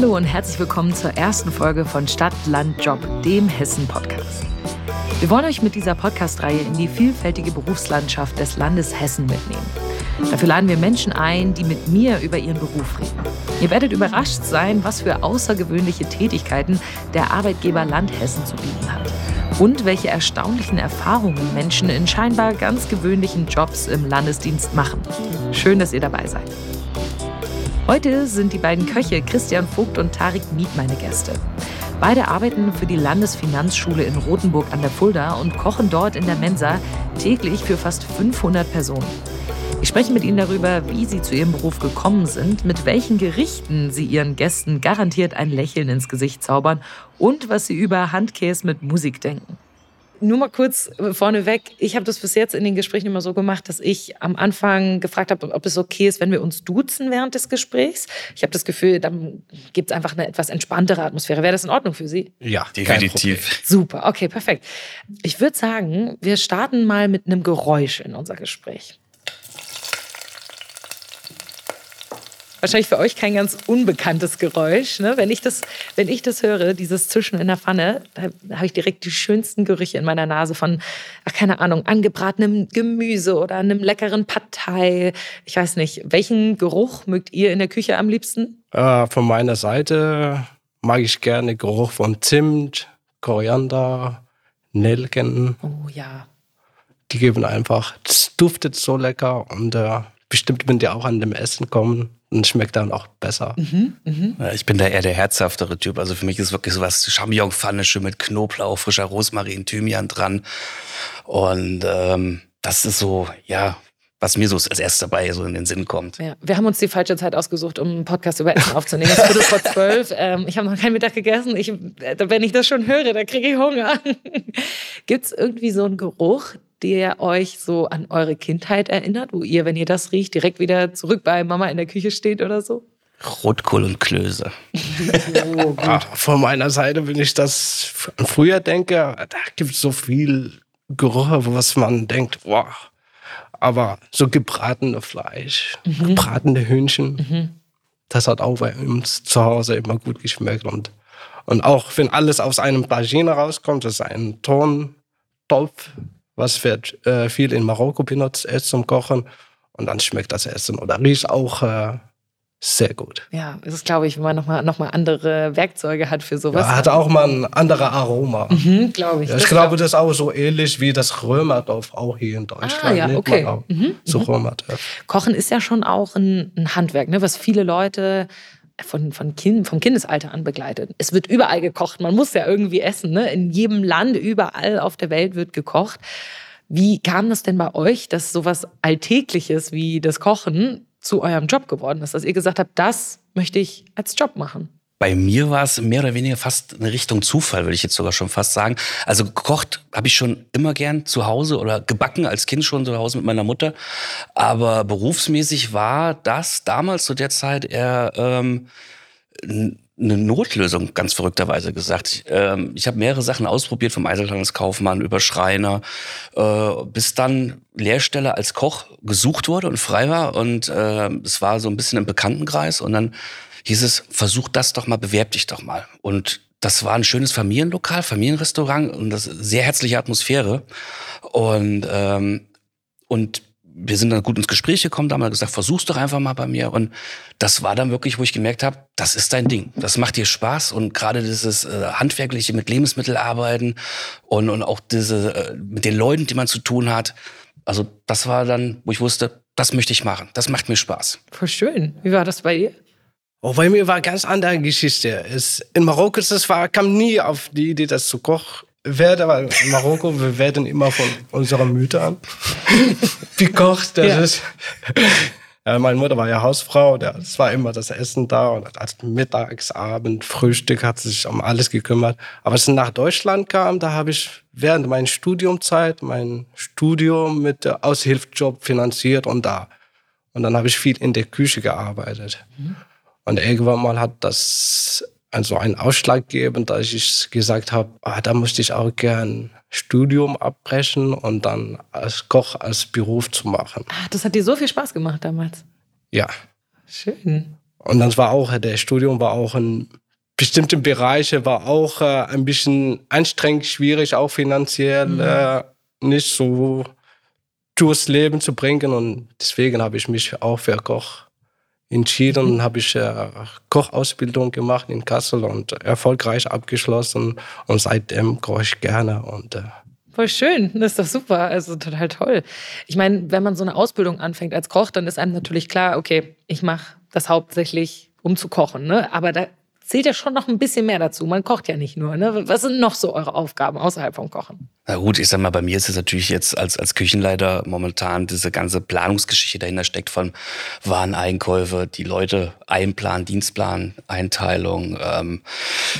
Hallo und herzlich willkommen zur ersten Folge von Stadt, Land, Job, dem Hessen-Podcast. Wir wollen euch mit dieser Podcast-Reihe in die vielfältige Berufslandschaft des Landes Hessen mitnehmen. Dafür laden wir Menschen ein, die mit mir über ihren Beruf reden. Ihr werdet überrascht sein, was für außergewöhnliche Tätigkeiten der Arbeitgeber Land Hessen zu bieten hat. Und welche erstaunlichen Erfahrungen Menschen in scheinbar ganz gewöhnlichen Jobs im Landesdienst machen. Schön, dass ihr dabei seid. Heute sind die beiden Köche Christian Vogt und Tarik Miet meine Gäste. Beide arbeiten für die Landesfinanzschule in Rothenburg an der Fulda und kochen dort in der Mensa täglich für fast 500 Personen. Ich spreche mit Ihnen darüber, wie Sie zu Ihrem Beruf gekommen sind, mit welchen Gerichten Sie Ihren Gästen garantiert ein Lächeln ins Gesicht zaubern und was Sie über Handkäse mit Musik denken nur mal kurz vorneweg. Ich habe das bis jetzt in den Gesprächen immer so gemacht, dass ich am Anfang gefragt habe, ob es okay ist, wenn wir uns duzen während des Gesprächs. Ich habe das Gefühl, dann gibt es einfach eine etwas entspanntere Atmosphäre. Wäre das in Ordnung für Sie? Ja, definitiv. Super, okay, perfekt. Ich würde sagen, wir starten mal mit einem Geräusch in unser Gespräch. Wahrscheinlich für euch kein ganz unbekanntes Geräusch. Ne? Wenn, ich das, wenn ich das höre, dieses Zischen in der Pfanne, da, habe ich direkt die schönsten Gerüche in meiner Nase von, ach, keine Ahnung, angebratenem Gemüse oder einem leckeren Partei. Ich weiß nicht, welchen Geruch mögt ihr in der Küche am liebsten? Äh, von meiner Seite mag ich gerne Geruch von Zimt, Koriander, Nelken. Oh ja. Die geben einfach, es duftet so lecker und äh, bestimmt, wenn die auch an dem Essen kommen, und schmeckt dann auch besser. Mhm, mh. Ich bin da eher der herzhaftere Typ. Also für mich ist wirklich sowas Champignon-Pfannische mit Knoblauch, frischer Rosmarin, Thymian dran. Und ähm, das ist so, ja, was mir so als erstes dabei so in den Sinn kommt. Ja, wir haben uns die falsche Zeit ausgesucht, um einen Podcast über Essen aufzunehmen. Es wurde vor zwölf. Ähm, ich habe noch keinen Mittag gegessen. Ich, äh, wenn ich das schon höre, dann kriege ich Hunger. Gibt es irgendwie so einen Geruch, der euch so an eure Kindheit erinnert, wo ihr, wenn ihr das riecht, direkt wieder zurück bei Mama in der Küche steht oder so? Rotkohl und Klöße. oh, Ach, von meiner Seite, wenn ich das früher denke, da gibt es so viel Gerüche, was man denkt, boah. Aber so gebratene Fleisch, mhm. gebratene Hühnchen, mhm. das hat auch bei uns zu Hause immer gut geschmeckt. Und, und auch wenn alles aus einem Tagine rauskommt, das ist ein Tontopf, was wird äh, viel in Marokko benutzt, erst zum Kochen. Und dann schmeckt das Essen oder riecht auch äh, sehr gut. Ja, es ist, glaube ich, wenn man nochmal noch mal andere Werkzeuge hat für sowas. Ja, hat auch mal ein anderes Aroma. Mhm, glaube ich. Ja, ich das glaube, das ist auch so ähnlich wie das Römerdorf auch hier in Deutschland. Ah, ja, okay. Mhm, so mhm. Römerdorf. Kochen ist ja schon auch ein, ein Handwerk, ne, was viele Leute von, von kind, vom Kindesalter an begleitet. Es wird überall gekocht. Man muss ja irgendwie essen. Ne? In jedem Land, überall auf der Welt wird gekocht. Wie kam das denn bei euch, dass sowas Alltägliches wie das Kochen zu eurem Job geworden ist? Dass ihr gesagt habt, das möchte ich als Job machen? Bei mir war es mehr oder weniger fast eine Richtung Zufall, würde ich jetzt sogar schon fast sagen. Also gekocht habe ich schon immer gern zu Hause oder gebacken als Kind schon zu Hause mit meiner Mutter. Aber berufsmäßig war das damals zu der Zeit eher ähm, eine Notlösung, ganz verrückterweise gesagt. Ähm, ich habe mehrere Sachen ausprobiert, vom Einzelhandelskaufmann über Schreiner, äh, bis dann Lehrstelle als Koch gesucht wurde und frei war. Und äh, es war so ein bisschen im Bekanntenkreis. Und dann hieß es, versuch das doch mal, bewerb dich doch mal. Und das war ein schönes Familienlokal, Familienrestaurant und das sehr herzliche Atmosphäre. Und, ähm, und wir sind dann gut ins Gespräch gekommen, da haben wir gesagt, versuch's doch einfach mal bei mir. Und das war dann wirklich, wo ich gemerkt habe, das ist dein Ding. Das macht dir Spaß. Und gerade dieses äh, Handwerkliche mit Lebensmittel arbeiten und, und auch diese äh, mit den Leuten, die man zu tun hat. Also das war dann, wo ich wusste, das möchte ich machen. Das macht mir Spaß. Voll schön. Wie war das bei dir? Oh, bei mir war eine ganz andere Geschichte. Es, in Marokko das war, kam nie auf die Idee, das zu kochen werde, weil in Marokko, wir werden immer von unseren Müttern gekocht. Das ja. ist, ja, meine Mutter war ja Hausfrau, es war immer das Essen da und als Mittags, Abend, Frühstück hat sie sich um alles gekümmert. Aber als ich nach Deutschland kam, da habe ich während meiner Studiumzeit mein Studium mit Aushilfsjob finanziert und da. Und dann habe ich viel in der Küche gearbeitet. Mhm. Und irgendwann mal hat das also einen Ausschlag gegeben, dass ich gesagt habe, ah, da möchte ich auch gern Studium abbrechen und dann als Koch als Beruf zu machen. Ah, das hat dir so viel Spaß gemacht damals. Ja. Schön. Und dann war auch, der Studium war auch in bestimmten Bereichen, war auch äh, ein bisschen anstrengend, schwierig, auch finanziell mhm. äh, nicht so durchs Leben zu bringen. Und deswegen habe ich mich auch für Koch entschieden und mhm. habe ich äh, Kochausbildung gemacht in Kassel und erfolgreich abgeschlossen. Und seitdem koche ich gerne und äh, Voll schön, das ist doch super, also total toll. Ich meine, wenn man so eine Ausbildung anfängt als Koch, dann ist einem natürlich klar, okay, ich mache das hauptsächlich, um zu kochen, ne? Aber da zählt ja schon noch ein bisschen mehr dazu. Man kocht ja nicht nur, ne? Was sind noch so eure Aufgaben außerhalb vom Kochen? Na gut, ich sag mal, bei mir ist es natürlich jetzt als, als Küchenleiter momentan diese ganze Planungsgeschichte dahinter steckt von Wareneinkäufe, die Leute einplanen, Dienstplan, Einteilung, ähm,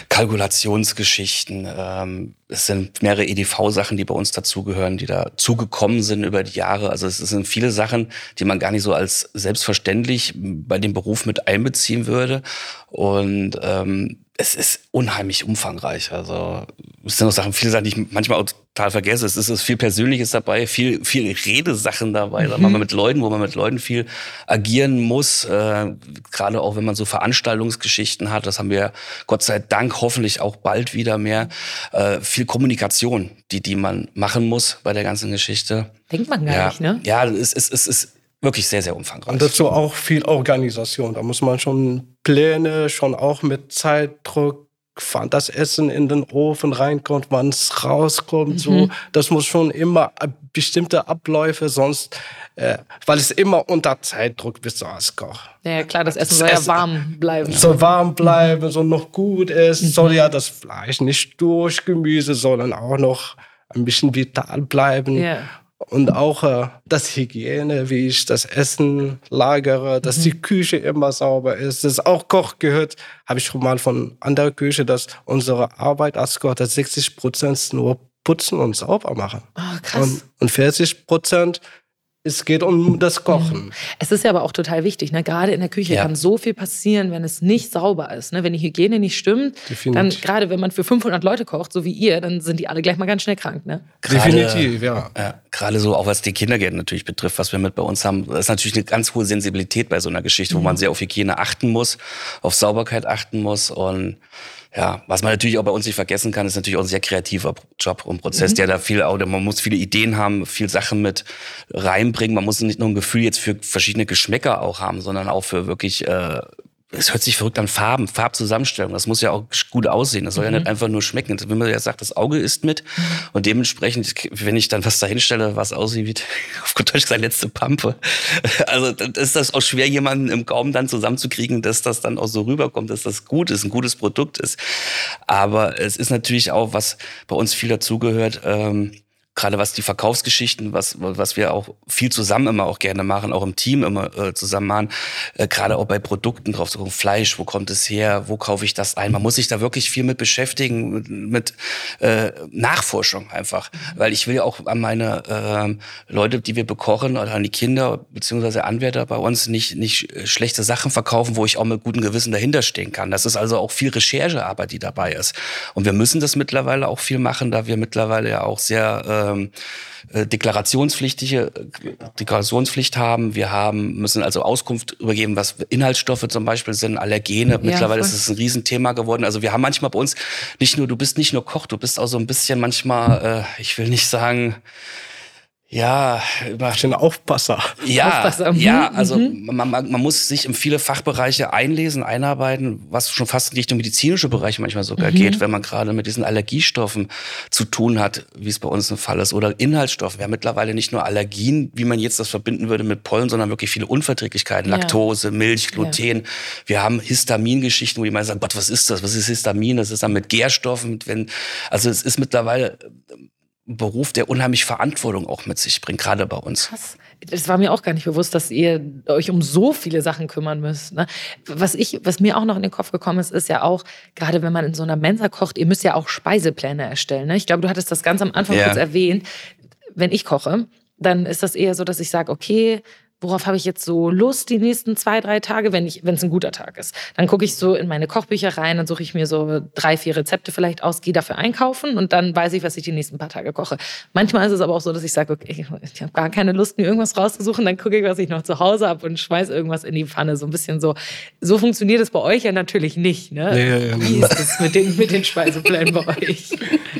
Kalkulationsgeschichten. Ähm, es sind mehrere EDV-Sachen, die bei uns dazugehören, die da zugekommen sind über die Jahre. Also es sind viele Sachen, die man gar nicht so als selbstverständlich bei dem Beruf mit einbeziehen würde. Und ähm, es ist unheimlich umfangreich. Also es sind auch Sachen, viele Sachen, die ich manchmal total vergesse. Es ist, viel Persönliches dabei, viel, viel Redesachen dabei, mhm. man mit Leuten, wo man mit Leuten viel agieren muss. Äh, Gerade auch wenn man so Veranstaltungsgeschichten hat, das haben wir Gott sei Dank hoffentlich auch bald wieder mehr. Äh, viel Kommunikation, die, die man machen muss bei der ganzen Geschichte. Denkt man gar ja. nicht, ne? Ja, es, es, es ist wirklich sehr, sehr umfangreich. Und dazu auch viel Organisation. Da muss man schon Pläne, schon auch mit Zeitdruck, wann das Essen in den Ofen reinkommt, wann es rauskommt. Mhm. So, das muss schon immer bestimmte Abläufe, sonst, äh, weil es immer unter Zeitdruck bist als Koch. Ja, klar, das Essen soll ja warm bleiben. Soll warm bleiben, soll noch gut ist, mhm. soll ja das Fleisch nicht durch Gemüse, sondern auch noch ein bisschen vital bleiben. Ja und auch äh, das Hygiene, wie ich das Essen lagere, dass mhm. die Küche immer sauber ist. Das auch Koch gehört, habe ich schon mal von anderer Küche, dass unsere Arbeit als Koch, dass 60 Prozent nur putzen und sauber machen. Oh, krass. Und, und 40 Prozent es geht um das Kochen. Mhm. Es ist ja aber auch total wichtig. Ne? Gerade in der Küche ja. kann so viel passieren, wenn es nicht sauber ist. Ne? Wenn die Hygiene nicht stimmt, Definitiv. dann gerade wenn man für 500 Leute kocht, so wie ihr, dann sind die alle gleich mal ganz schnell krank. Ne? Grade, Definitiv, ja. ja. Gerade so, auch was die Kindergärten natürlich betrifft, was wir mit bei uns haben, das ist natürlich eine ganz hohe Sensibilität bei so einer Geschichte, mhm. wo man sehr auf Hygiene achten muss, auf Sauberkeit achten muss und ja, was man natürlich auch bei uns nicht vergessen kann, ist natürlich auch ein sehr kreativer Job und Prozess, mhm. der da viel, man muss viele Ideen haben, viel Sachen mit reinbringen. Man muss nicht nur ein Gefühl jetzt für verschiedene Geschmäcker auch haben, sondern auch für wirklich äh, es hört sich verrückt an Farben, Farbzusammenstellung. Das muss ja auch gut aussehen. Das soll mhm. ja nicht einfach nur schmecken. Wenn man ja sagt, das Auge isst mit und dementsprechend, wenn ich dann was dahinstelle, was aussieht wie auf gut Deutsch gesagt letzte Pampe. Also dann ist das auch schwer, jemanden im Gaumen dann zusammenzukriegen, dass das dann auch so rüberkommt, dass das gut ist, ein gutes Produkt ist. Aber es ist natürlich auch, was bei uns viel dazugehört, ähm, gerade was die Verkaufsgeschichten, was, was wir auch viel zusammen immer auch gerne machen, auch im Team immer äh, zusammen machen, äh, gerade auch bei Produkten drauf zu gucken, Fleisch, wo kommt es her, wo kaufe ich das ein? Man muss sich da wirklich viel mit beschäftigen, mit, mit äh, Nachforschung einfach, weil ich will ja auch an meine äh, Leute, die wir bekochen oder an die Kinder beziehungsweise Anwärter bei uns nicht, nicht schlechte Sachen verkaufen, wo ich auch mit gutem Gewissen dahinter stehen kann. Das ist also auch viel Recherchearbeit, die dabei ist. Und wir müssen das mittlerweile auch viel machen, da wir mittlerweile ja auch sehr äh, ähm, äh, deklarationspflichtige Deklarationspflicht haben. Wir haben müssen also Auskunft übergeben, was Inhaltsstoffe zum Beispiel sind, Allergene. Ja, Mittlerweile voll. ist es ein Riesenthema geworden. Also wir haben manchmal bei uns nicht nur, du bist nicht nur Koch, du bist auch so ein bisschen manchmal, äh, ich will nicht sagen, ja, über den Aufpasser. Ja, Aufpasser. Mhm. ja, also mhm. man, man, man muss sich in viele Fachbereiche einlesen, einarbeiten, was schon fast in Richtung medizinische Bereiche manchmal sogar mhm. geht, wenn man gerade mit diesen Allergiestoffen zu tun hat, wie es bei uns ein Fall ist, oder Inhaltsstoffe. Wir haben mittlerweile nicht nur Allergien, wie man jetzt das verbinden würde mit Pollen, sondern wirklich viele Unverträglichkeiten, ja. Laktose, Milch, Gluten. Ja. Wir haben Histamingeschichten, wo die meinen sagen, Gott, was ist das? Was ist Histamin? Das ist dann mit Gärstoffen, wenn, also es ist mittlerweile Beruf, der unheimlich Verantwortung auch mit sich bringt, gerade bei uns. Krass. Das war mir auch gar nicht bewusst, dass ihr euch um so viele Sachen kümmern müsst. Ne? Was, ich, was mir auch noch in den Kopf gekommen ist, ist ja auch, gerade wenn man in so einer Mensa kocht, ihr müsst ja auch Speisepläne erstellen. Ne? Ich glaube, du hattest das ganz am Anfang ja. kurz erwähnt. Wenn ich koche, dann ist das eher so, dass ich sage, okay, worauf habe ich jetzt so Lust die nächsten zwei, drei Tage, wenn ich, wenn es ein guter Tag ist. Dann gucke ich so in meine Kochbücher rein, dann suche ich mir so drei, vier Rezepte vielleicht aus, gehe dafür einkaufen und dann weiß ich, was ich die nächsten paar Tage koche. Manchmal ist es aber auch so, dass ich sage, okay, ich habe gar keine Lust, mir irgendwas rauszusuchen, dann gucke ich, was ich noch zu Hause habe und schmeiß irgendwas in die Pfanne. So ein bisschen so. So funktioniert es bei euch ja natürlich nicht. Ne? Nee, Wie ist es mit den, mit den Speiseplänen bei euch?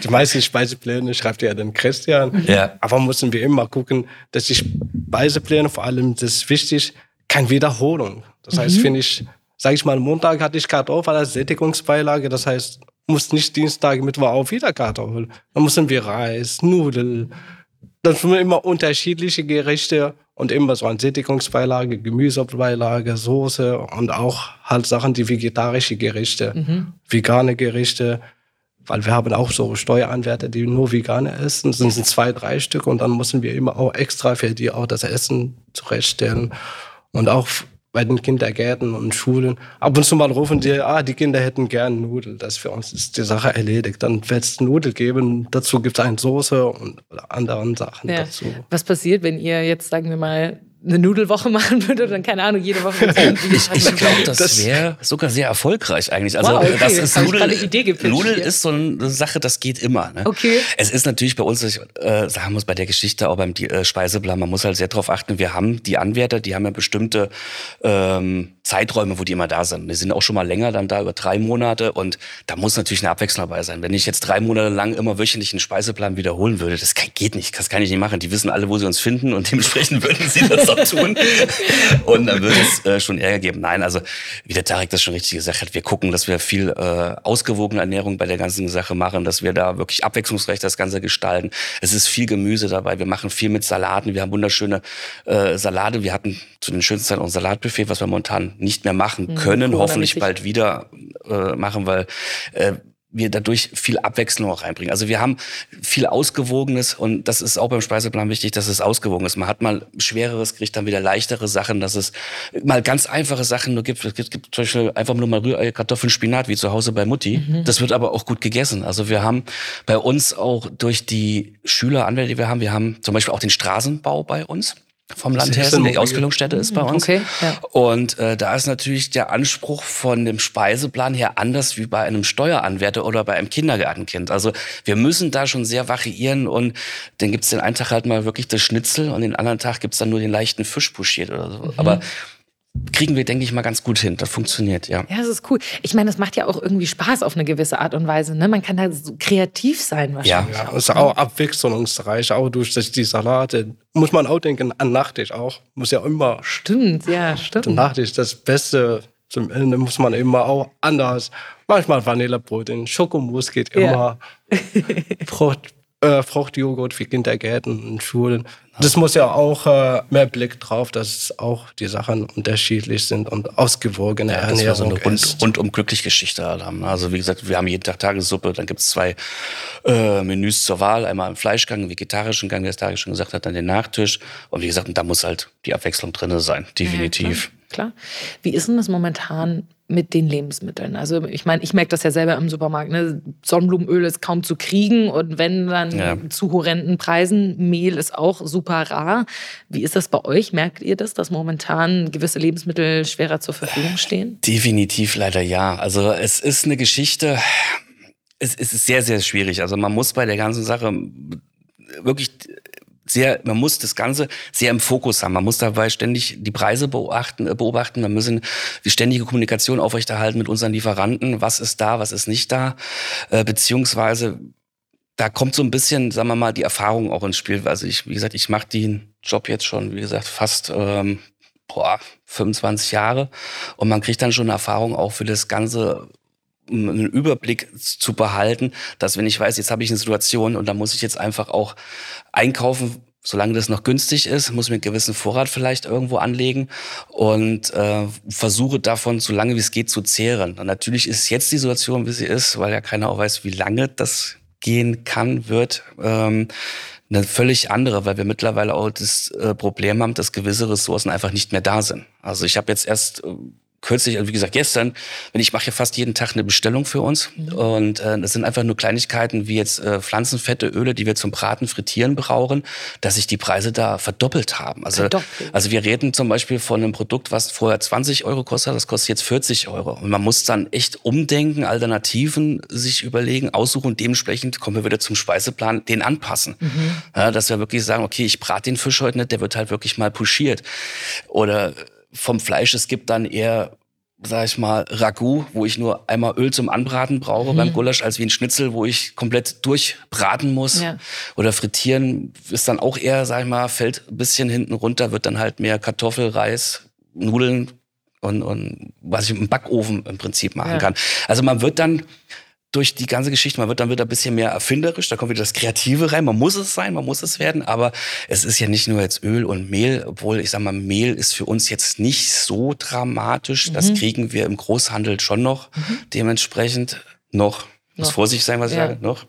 Die meisten Speisepläne schreibt ja dann Christian. Ja. Aber müssen wir immer gucken, dass die Speisepläne vor allem das ist wichtig, keine Wiederholung. Das mhm. heißt, finde ich, sage ich mal, Montag hatte ich Kartoffel als Sättigungsbeilage. Das heißt, muss nicht Dienstag, Mittwoch auch wieder Kartoffel. Dann müssen wir Reis, Nudeln. Dann sind immer unterschiedliche Gerichte und immer so eine Sättigungsbeilage, Gemüsebeilage, Soße und auch halt Sachen, die vegetarische Gerichte, mhm. vegane Gerichte weil wir haben auch so Steueranwärter, die nur Veganer essen, das sind zwei, drei Stück und dann müssen wir immer auch extra für die auch das Essen zurechtstellen und auch bei den Kindergärten und Schulen. Ab und zu mal rufen die, ah, die Kinder hätten gern Nudeln. Das für uns ist die Sache erledigt. Dann wird es Nudeln geben. Dazu gibt es eine Soße und andere Sachen ja. dazu. Was passiert, wenn ihr jetzt, sagen wir mal, eine Nudelwoche machen würde, dann keine Ahnung, jede Woche. ich ich glaube, das wäre sogar sehr erfolgreich eigentlich. Also wow, okay. das ist Nudel, Nudel ist so eine Sache, das geht immer. Ne? Okay. Es ist natürlich bei uns, ich äh, sagen muss bei der Geschichte auch beim äh, Speiseplan, man muss halt sehr darauf achten. Wir haben die Anwärter, die haben ja bestimmte ähm, Zeiträume, wo die immer da sind. Die sind auch schon mal länger dann da über drei Monate und da muss natürlich eine Abwechslung dabei sein. Wenn ich jetzt drei Monate lang immer wöchentlich einen Speiseplan wiederholen würde, das kann, geht nicht, das kann ich nicht machen. Die wissen alle, wo sie uns finden und dementsprechend würden sie das auch tun. Und dann würde es äh, schon Ärger geben. Nein, also wie der Tarek das schon richtig gesagt hat, wir gucken, dass wir viel äh, ausgewogene Ernährung bei der ganzen Sache machen, dass wir da wirklich abwechslungsreich das Ganze gestalten. Es ist viel Gemüse dabei, wir machen viel mit Salaten, wir haben wunderschöne äh, Salate. Wir hatten zu den schönsten Zeiten unser Salatbuffet, was wir momentan nicht mehr machen hm, können, mhm, hoffentlich bald wieder äh, machen, weil äh, wir dadurch viel Abwechslung auch reinbringen. Also wir haben viel Ausgewogenes und das ist auch beim Speiseplan wichtig, dass es ausgewogen ist. Man hat mal schwereres Gericht, dann wieder leichtere Sachen, dass es mal ganz einfache Sachen nur gibt. Es gibt, gibt zum Beispiel einfach nur mal Rührei, Kartoffeln, Spinat, wie zu Hause bei Mutti. Mhm. Das wird aber auch gut gegessen. Also wir haben bei uns auch durch die Schüler, Anwälte, die wir haben, wir haben zum Beispiel auch den Straßenbau bei uns vom Land Hessen. Die Ausbildungsstätte ist bei uns. Okay, ja. Und äh, da ist natürlich der Anspruch von dem Speiseplan her anders wie bei einem Steueranwärter oder bei einem Kindergartenkind. Also wir müssen da schon sehr variieren und dann gibt's den einen Tag halt mal wirklich das Schnitzel und den anderen Tag gibt's dann nur den leichten Fisch pochiert oder so. Mhm. Aber kriegen wir, denke ich mal, ganz gut hin. Das funktioniert, ja. Ja, das ist cool. Ich meine, das macht ja auch irgendwie Spaß auf eine gewisse Art und Weise. Ne? Man kann da so kreativ sein wahrscheinlich. Ja, ja ist auch abwechslungsreich, auch durch die Salate. Muss man auch denken an Nachtisch auch. Muss ja immer. Stimmt, ja, stimmt. Nachtisch, das Beste. Zum Ende muss man immer auch anders. Manchmal Vanillebrot, in Schokomus geht immer. Ja. Äh, Fruchtjoghurt für Kindergärten und Schulen. Das muss ja auch äh, mehr Blick drauf, dass auch die Sachen unterschiedlich sind und ausgewogene ja, Ernährung so eine rund, rundum glücklich Geschichte haben. Also wie gesagt, wir haben jeden Tag Tagessuppe, dann gibt's zwei äh, Menüs zur Wahl, einmal im Fleischgang, im vegetarischen Gang, wie es Tarek schon gesagt hat, dann den Nachtisch. Und wie gesagt, da muss halt die Abwechslung drinne sein, definitiv. Ja, klar. Wie ist denn das momentan mit den Lebensmitteln? Also ich meine, ich merke das ja selber im Supermarkt. Ne? Sonnenblumenöl ist kaum zu kriegen und wenn dann ja. zu horrenden Preisen, Mehl ist auch super rar. Wie ist das bei euch? Merkt ihr das, dass momentan gewisse Lebensmittel schwerer zur Verfügung stehen? Definitiv leider ja. Also es ist eine Geschichte, es ist sehr, sehr schwierig. Also man muss bei der ganzen Sache wirklich sehr, man muss das Ganze sehr im Fokus haben. Man muss dabei ständig die Preise beobachten, äh, beobachten. Man müssen die ständige Kommunikation aufrechterhalten mit unseren Lieferanten. Was ist da, was ist nicht da? Äh, beziehungsweise da kommt so ein bisschen, sagen wir mal, die Erfahrung auch ins Spiel. Also ich, wie gesagt, ich mache den Job jetzt schon, wie gesagt, fast ähm, boah, 25 Jahre und man kriegt dann schon eine Erfahrung auch für das ganze einen Überblick zu behalten, dass wenn ich weiß, jetzt habe ich eine Situation und da muss ich jetzt einfach auch einkaufen, solange das noch günstig ist, muss ich mir einen gewissen Vorrat vielleicht irgendwo anlegen und äh, versuche davon so lange wie es geht zu zehren. Und natürlich ist jetzt die Situation, wie sie ist, weil ja keiner auch weiß, wie lange das gehen kann, wird. Ähm, eine völlig andere, weil wir mittlerweile auch das äh, Problem haben, dass gewisse Ressourcen einfach nicht mehr da sind. Also ich habe jetzt erst äh, kürzlich, also wie gesagt, gestern, wenn ich mache ja fast jeden Tag eine Bestellung für uns. Mhm. Und äh, das sind einfach nur Kleinigkeiten wie jetzt äh, Pflanzenfette, Öle, die wir zum Braten, Frittieren brauchen, dass sich die Preise da verdoppelt haben. Also, verdoppelt. also wir reden zum Beispiel von einem Produkt, was vorher 20 Euro kostet, das kostet jetzt 40 Euro. Und man muss dann echt umdenken, Alternativen sich überlegen, aussuchen und dementsprechend kommen wir wieder zum Speiseplan, den anpassen. Mhm. Ja, dass wir wirklich sagen, okay, ich brate den Fisch heute nicht, der wird halt wirklich mal puschiert. Oder vom Fleisch, es gibt dann eher, sag ich mal, Ragout, wo ich nur einmal Öl zum Anbraten brauche mhm. beim Gulasch, als wie ein Schnitzel, wo ich komplett durchbraten muss. Ja. Oder frittieren ist dann auch eher, sag ich mal, fällt ein bisschen hinten runter, wird dann halt mehr Kartoffel, Reis, Nudeln und, und was ich im Backofen im Prinzip machen ja. kann. Also man wird dann durch die ganze Geschichte, man wird dann wieder ein bisschen mehr erfinderisch, da kommt wieder das Kreative rein, man muss es sein, man muss es werden, aber es ist ja nicht nur jetzt Öl und Mehl, obwohl ich sag mal, Mehl ist für uns jetzt nicht so dramatisch, mhm. das kriegen wir im Großhandel schon noch mhm. dementsprechend noch muss vorsichtig sein, was ich ja. sage, noch.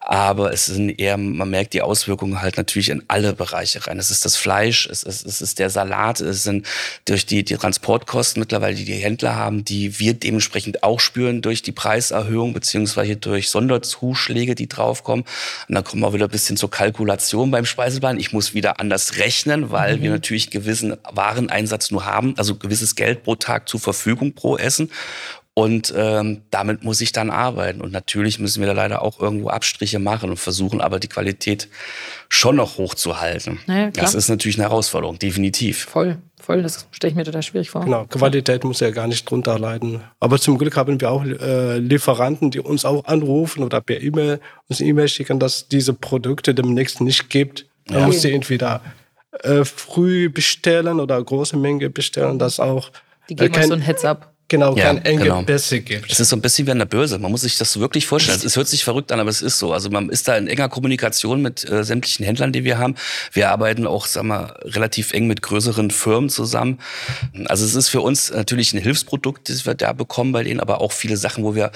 Aber es sind eher, man merkt die Auswirkungen halt natürlich in alle Bereiche rein. Es ist das Fleisch, es ist, es ist der Salat, es sind durch die, die Transportkosten mittlerweile, die die Händler haben, die wir dementsprechend auch spüren durch die Preiserhöhung beziehungsweise durch Sonderzuschläge, die draufkommen. Und dann kommen wir wieder ein bisschen zur Kalkulation beim Speiseplan. Ich muss wieder anders rechnen, weil mhm. wir natürlich gewissen Wareneinsatz nur haben, also gewisses Geld pro Tag zur Verfügung pro Essen. Und ähm, damit muss ich dann arbeiten. Und natürlich müssen wir da leider auch irgendwo Abstriche machen und versuchen aber die Qualität schon noch hochzuhalten. Naja, das ist natürlich eine Herausforderung, definitiv. Voll, voll. Das stelle ich mir total schwierig vor. Genau, Qualität muss ja gar nicht drunter leiden. Aber zum Glück haben wir auch äh, Lieferanten, die uns auch anrufen oder per E-Mail uns E-Mail schicken, dass diese Produkte demnächst nicht gibt. Man ja. muss sie entweder äh, früh bestellen oder große Menge bestellen, dass auch. Die geben äh, uns so ein Heads-up. Genau, ja, kein enge genau. Gibt. Es ist so ein bisschen wie an der Börse. Man muss sich das wirklich vorstellen. Es hört sich verrückt an, aber es ist so. Also man ist da in enger Kommunikation mit äh, sämtlichen Händlern, die wir haben. Wir arbeiten auch, sagen wir, relativ eng mit größeren Firmen zusammen. Also es ist für uns natürlich ein Hilfsprodukt, das wir da bekommen bei denen, aber auch viele Sachen, wo wir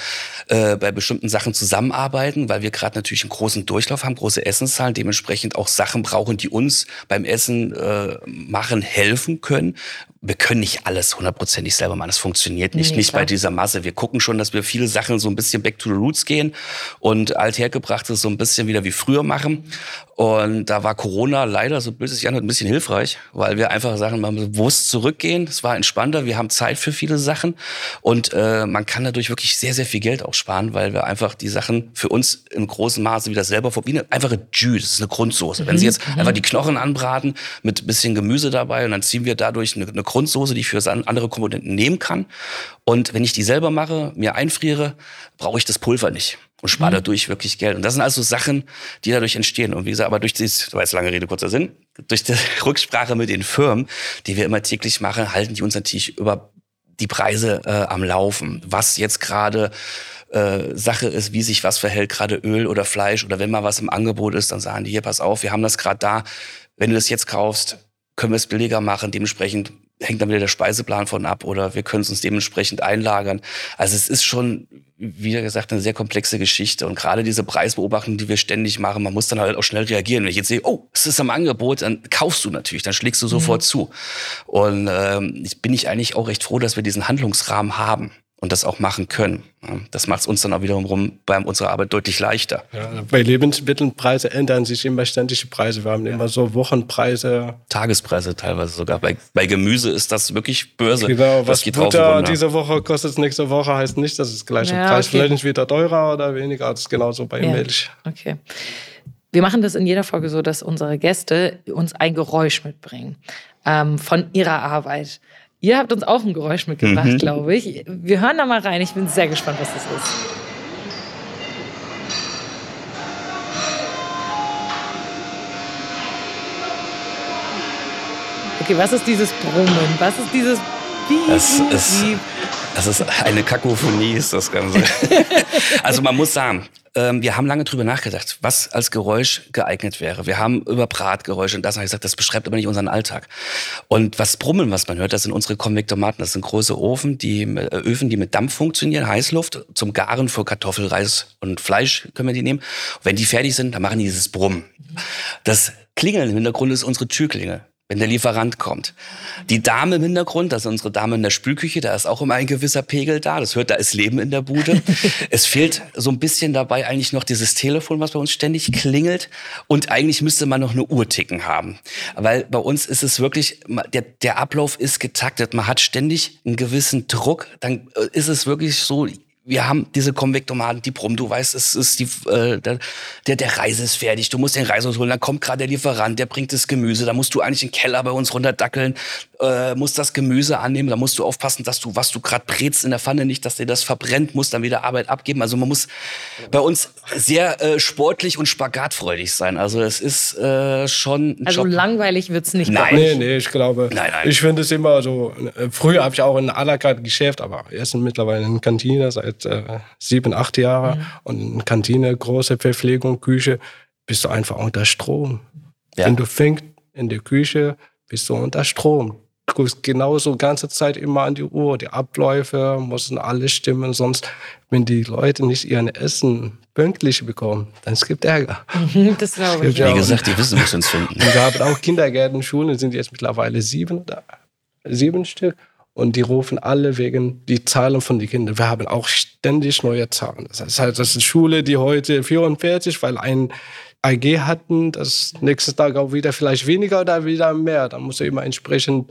äh, bei bestimmten Sachen zusammenarbeiten, weil wir gerade natürlich einen großen Durchlauf haben, große Essenszahlen, dementsprechend auch Sachen brauchen, die uns beim Essen äh, machen helfen können. Wir können nicht alles hundertprozentig selber machen. Das funktioniert funktioniert nicht, nee, nicht bei dieser Masse. Wir gucken schon, dass wir viele Sachen so ein bisschen back to the roots gehen und althergebrachtes so ein bisschen wieder wie früher machen. Und da war Corona leider, so böse sich anhört, ein bisschen hilfreich, weil wir einfach Sachen mal bewusst zurückgehen. Es war entspannter, wir haben Zeit für viele Sachen und äh, man kann dadurch wirklich sehr, sehr viel Geld auch sparen, weil wir einfach die Sachen für uns im großen Maße wieder selber wie eine einfache Jus, das ist eine Grundsoße. Mhm. Wenn Sie jetzt mhm. einfach die Knochen anbraten mit bisschen Gemüse dabei und dann ziehen wir dadurch eine, eine Grundsoße, die ich für andere Komponenten nehmen kann. Und wenn ich die selber mache, mir einfriere, brauche ich das Pulver nicht und spare mhm. dadurch wirklich Geld. Und das sind also Sachen, die dadurch entstehen. Und wie gesagt, aber durch dieses, war jetzt lange Rede, kurzer Sinn, durch die Rücksprache mit den Firmen, die wir immer täglich machen, halten die uns natürlich über die Preise äh, am Laufen. Was jetzt gerade äh, Sache ist, wie sich was verhält, gerade Öl oder Fleisch oder wenn mal was im Angebot ist, dann sagen die, hier, pass auf, wir haben das gerade da. Wenn du das jetzt kaufst, können wir es billiger machen. Dementsprechend hängt dann wieder der Speiseplan von ab oder wir können es uns dementsprechend einlagern. Also es ist schon, wie gesagt, eine sehr komplexe Geschichte. Und gerade diese Preisbeobachtung, die wir ständig machen, man muss dann halt auch schnell reagieren. Wenn ich jetzt sehe, oh, es ist am Angebot, dann kaufst du natürlich, dann schlägst du sofort mhm. zu. Und ähm, bin ich eigentlich auch recht froh, dass wir diesen Handlungsrahmen haben und das auch machen können. Das macht es uns dann auch wiederum bei unserer Arbeit deutlich leichter. Ja, bei Lebensmittelpreise ändern sich immer ständig die Preise. Wir haben ja. immer so Wochenpreise. Tagespreise teilweise sogar. Bei, bei Gemüse ist das wirklich Börse. Genau, was geht Butter diese Woche kostet, nächste Woche heißt nicht, dass es gleiche ja, Preis. Okay. Vielleicht ist wieder teurer oder weniger. Das ist genauso bei ja. Milch. Okay. Wir machen das in jeder Folge so, dass unsere Gäste uns ein Geräusch mitbringen ähm, von ihrer Arbeit. Ihr habt uns auch ein Geräusch mitgebracht, mhm. glaube ich. Wir hören da mal rein. Ich bin sehr gespannt, was das ist. Okay, was ist dieses Brummen? Was ist dieses ist, das ist eine Kakophonie, ist das Ganze. also man muss sagen, ähm, wir haben lange drüber nachgedacht, was als Geräusch geeignet wäre. Wir haben über Bratgeräusche und das habe ich gesagt, das beschreibt aber nicht unseren Alltag. Und was Brummeln, was man hört, das sind unsere Konvektomaten. Das sind große Ofen, die, äh, Öfen, die mit Dampf funktionieren, Heißluft, zum Garen für Kartoffel, Reis und Fleisch können wir die nehmen. Wenn die fertig sind, dann machen die dieses Brummen. Das Klingeln im Hintergrund ist unsere Türklinge. Wenn der Lieferant kommt. Die Dame im Hintergrund, das ist unsere Dame in der Spülküche, da ist auch immer ein gewisser Pegel da. Das hört, da ist Leben in der Bude. es fehlt so ein bisschen dabei eigentlich noch dieses Telefon, was bei uns ständig klingelt. Und eigentlich müsste man noch eine Uhr ticken haben. Weil bei uns ist es wirklich, der, der Ablauf ist getaktet. Man hat ständig einen gewissen Druck. Dann äh, ist es wirklich so, wir haben diese Konvektomaten, die Prom, du weißt, es ist die, äh, der, der Reise ist fertig, du musst den Reis holen, dann kommt gerade der Lieferant, der bringt das Gemüse, da musst du eigentlich den Keller bei uns runterdackeln, äh, musst das Gemüse annehmen, da musst du aufpassen, dass du, was du gerade brätst in der Pfanne, nicht, dass dir das verbrennt, musst dann wieder Arbeit abgeben. Also man muss bei uns sehr äh, sportlich und spagatfreudig sein. Also es ist äh, schon ein Also Job. langweilig wird's nicht. Nein. Nee, nee, ich glaube, nein, nein. ich finde es immer so, äh, früher habe ich auch in à la carte Geschäft, aber erst mittlerweile in Kantine seit äh, sieben, acht Jahren mhm. und in Kantine, große Verpflegung, Küche, bist du einfach unter Strom. Ja. Wenn du fängst in der Küche, bist du unter Strom guckst genauso ganze Zeit immer an die Uhr, die Abläufe müssen alles stimmen, sonst, wenn die Leute nicht ihren Essen pünktlich bekommen, dann es gibt Ärger. das glaube ich. Wie gesagt, die wissen, was uns finden. Und wir haben auch Kindergärten, Schulen, sind jetzt mittlerweile sieben oder sieben Stück. Und die rufen alle wegen die Zahlen von den Kindern. Wir haben auch ständig neue Zahlen. Das heißt, das ist Schule, die heute 44, weil ein AG hatten, das nächste Tag auch wieder vielleicht weniger oder wieder mehr. Da muss er immer entsprechend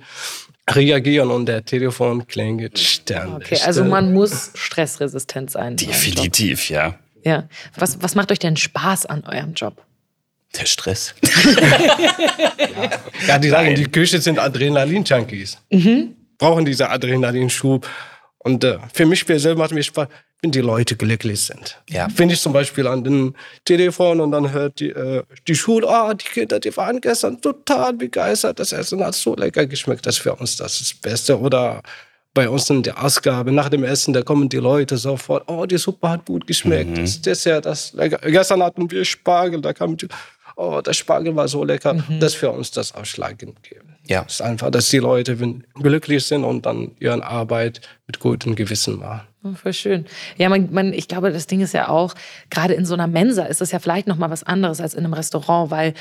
reagieren und der Telefon klingelt ständig. Okay, also man muss stressresistent sein. Definitiv, ja. Ja. Was, was macht euch denn Spaß an eurem Job? Der Stress. ja, die sagen, die Küche sind Adrenalin-Junkies. Mhm. Brauchen diese Adrenalinschub. Und äh, für mich persönlich macht mich Spaß, wenn die Leute glücklich sind. Ja. Wenn ich zum Beispiel an den Telefon und dann hört die, äh, die Schule, oh, die Kinder, die waren gestern total begeistert, das Essen hat so lecker geschmeckt, das ist für uns das, ist das Beste. Oder bei uns in der Ausgabe, nach dem Essen, da kommen die Leute sofort, oh, die Suppe hat gut geschmeckt, mhm. das Dessert, das lecker. Gestern hatten wir Spargel, da kam die, oh, der Spargel war so lecker, mhm. das ist für uns das Ausschlaggebend. Ja. Es ist einfach, dass die Leute glücklich sind und dann ihre Arbeit mit gutem Gewissen machen. Oh, voll schön. Ja, man, man, ich glaube, das Ding ist ja auch, gerade in so einer Mensa ist das ja vielleicht noch mal was anderes als in einem Restaurant, weil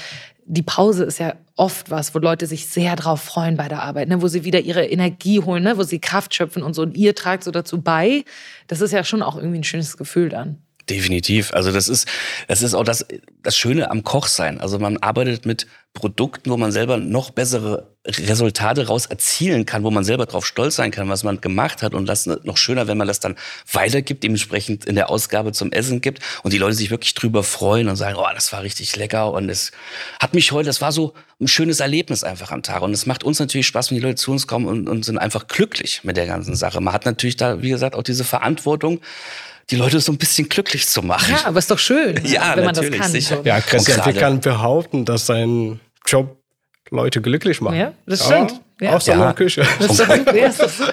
die Pause ist ja oft was, wo Leute sich sehr drauf freuen bei der Arbeit, ne? wo sie wieder ihre Energie holen, ne? wo sie Kraft schöpfen und so. Und ihr tragt so dazu bei. Das ist ja schon auch irgendwie ein schönes Gefühl dann. Definitiv. Also das ist, das ist auch das, das Schöne am Kochsein. Also man arbeitet mit Produkten, wo man selber noch bessere Resultate raus erzielen kann, wo man selber drauf stolz sein kann, was man gemacht hat. Und das noch schöner, wenn man das dann weitergibt, dementsprechend in der Ausgabe zum Essen gibt und die Leute sich wirklich drüber freuen und sagen, oh, das war richtig lecker. Und es hat mich heute, das war so ein schönes Erlebnis einfach am Tag. Und es macht uns natürlich Spaß, wenn die Leute zu uns kommen und, und sind einfach glücklich mit der ganzen Sache. Man hat natürlich da, wie gesagt, auch diese Verantwortung, die Leute so ein bisschen glücklich zu machen. Ja, aber ist doch schön, ja, wenn man das kann. Sicher. Ja, Christian kann behaupten, dass sein Job Leute glücklich macht. Ja, das stimmt. Ja. Außer ja. in der Küche. Und,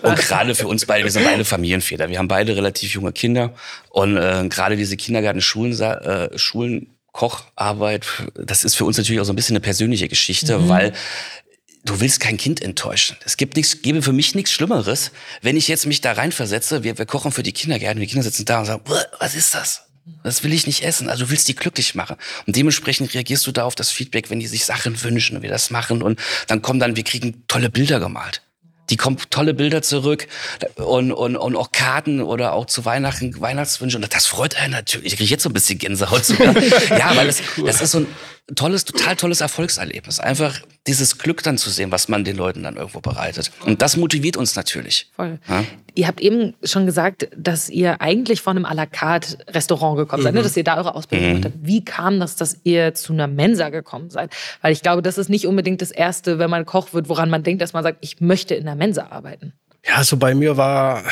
und gerade für uns beide, wir sind beide Familienväter. Wir haben beide relativ junge Kinder. Und äh, gerade diese Kindergarten, Schulen, äh, Schulen, Kocharbeit, das ist für uns natürlich auch so ein bisschen eine persönliche Geschichte, mhm. weil du willst kein Kind enttäuschen. Es gibt nichts, gäbe für mich nichts Schlimmeres, wenn ich jetzt mich da reinversetze, wir, wir kochen für die Kindergärten, die Kinder sitzen da und sagen, was ist das? Das will ich nicht essen. Also du willst die glücklich machen. Und dementsprechend reagierst du da auf das Feedback, wenn die sich Sachen wünschen und wir das machen. Und dann kommen dann, wir kriegen tolle Bilder gemalt. Die kommen tolle Bilder zurück und, und, und auch Karten oder auch zu Weihnachten Weihnachtswünsche. Und das freut einen natürlich. Ich kriege jetzt so ein bisschen Gänsehaut sogar. ja, weil das, das ist so ein tolles, total tolles Erfolgserlebnis. Einfach dieses Glück dann zu sehen, was man den Leuten dann irgendwo bereitet. Und das motiviert uns natürlich. Voll. Ja? Ihr habt eben schon gesagt, dass ihr eigentlich von einem à la carte Restaurant gekommen seid, ne? mhm. dass ihr da eure Ausbildung mhm. gemacht habt. Wie kam das, dass ihr zu einer Mensa gekommen seid? Weil ich glaube, das ist nicht unbedingt das Erste, wenn man Koch wird, woran man denkt, dass man sagt, ich möchte in der Mensa arbeiten. Ja, so bei mir war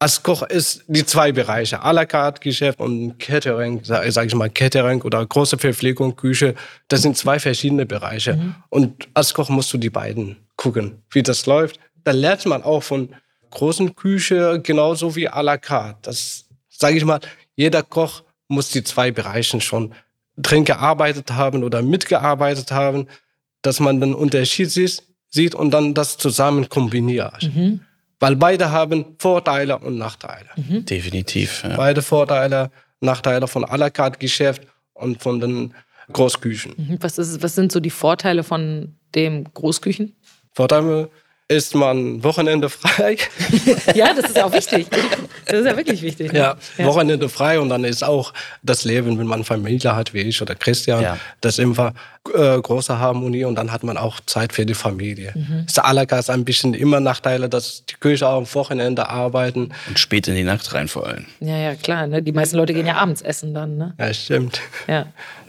als Koch ist die zwei Bereiche, à la carte Geschäft und Catering, sage sag ich mal Catering oder große Verpflegung, Küche, das sind zwei verschiedene Bereiche. Mhm. Und als Koch musst du die beiden gucken, wie das läuft. Da lernt man auch von großen Küche genauso wie à la carte. Das sage ich mal, jeder Koch muss die zwei Bereiche schon drin gearbeitet haben oder mitgearbeitet haben, dass man den Unterschied sieht und dann das zusammen kombiniert. Mhm. Weil beide haben Vorteile und Nachteile. Mhm. Definitiv. Ja. Beide Vorteile, Nachteile von à la carte Geschäft und von den Großküchen. Mhm. Was, ist, was sind so die Vorteile von dem Großküchen? Vorteil ist man Wochenende frei. ja, das ist auch wichtig. Das ist ja wirklich wichtig. Ne? Ja, ja, Wochenende frei und dann ist auch das Leben, wenn man Familie hat, wie ich oder Christian, ja. das ist immer äh, große Harmonie und dann hat man auch Zeit für die Familie. Mhm. Ist allergas ein bisschen immer Nachteile, dass die Küche auch am Wochenende arbeiten. Und spät in die Nacht rein vor allem. Ja, ja, klar. Ne? Die meisten Leute gehen ja abends essen dann. Ne? Ja, stimmt. Ja.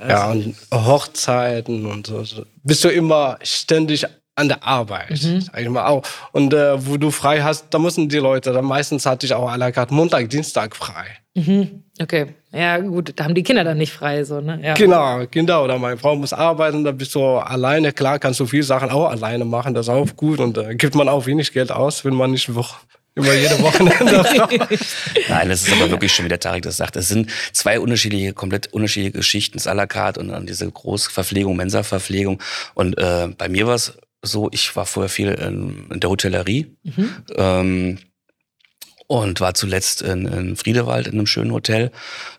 Ja, und Hochzeiten und so. Bist du immer ständig an der Arbeit, mhm. sag ich mal auch. Und äh, wo du frei hast, da müssen die Leute, dann meistens hatte ich auch à la carte Montag, Dienstag frei. Mhm. Okay, ja gut, da haben die Kinder dann nicht frei, so, ne? Ja. Genau, Kinder oder meine Frau muss arbeiten, da bist du alleine. Klar, kannst du viele Sachen auch alleine machen, das ist auch gut und da äh, gibt man auch wenig Geld aus, wenn man nicht immer jede Wochenende. Nein, das ist aber wirklich schon, wie der Tarek das sagt. Es sind zwei unterschiedliche, komplett unterschiedliche Geschichten, das à la carte und dann diese Großverpflegung, Mensa-Verpflegung. Und äh, bei mir war es so, ich war vorher viel in, in der Hotellerie mhm. ähm, und war zuletzt in, in Friedewald in einem schönen Hotel.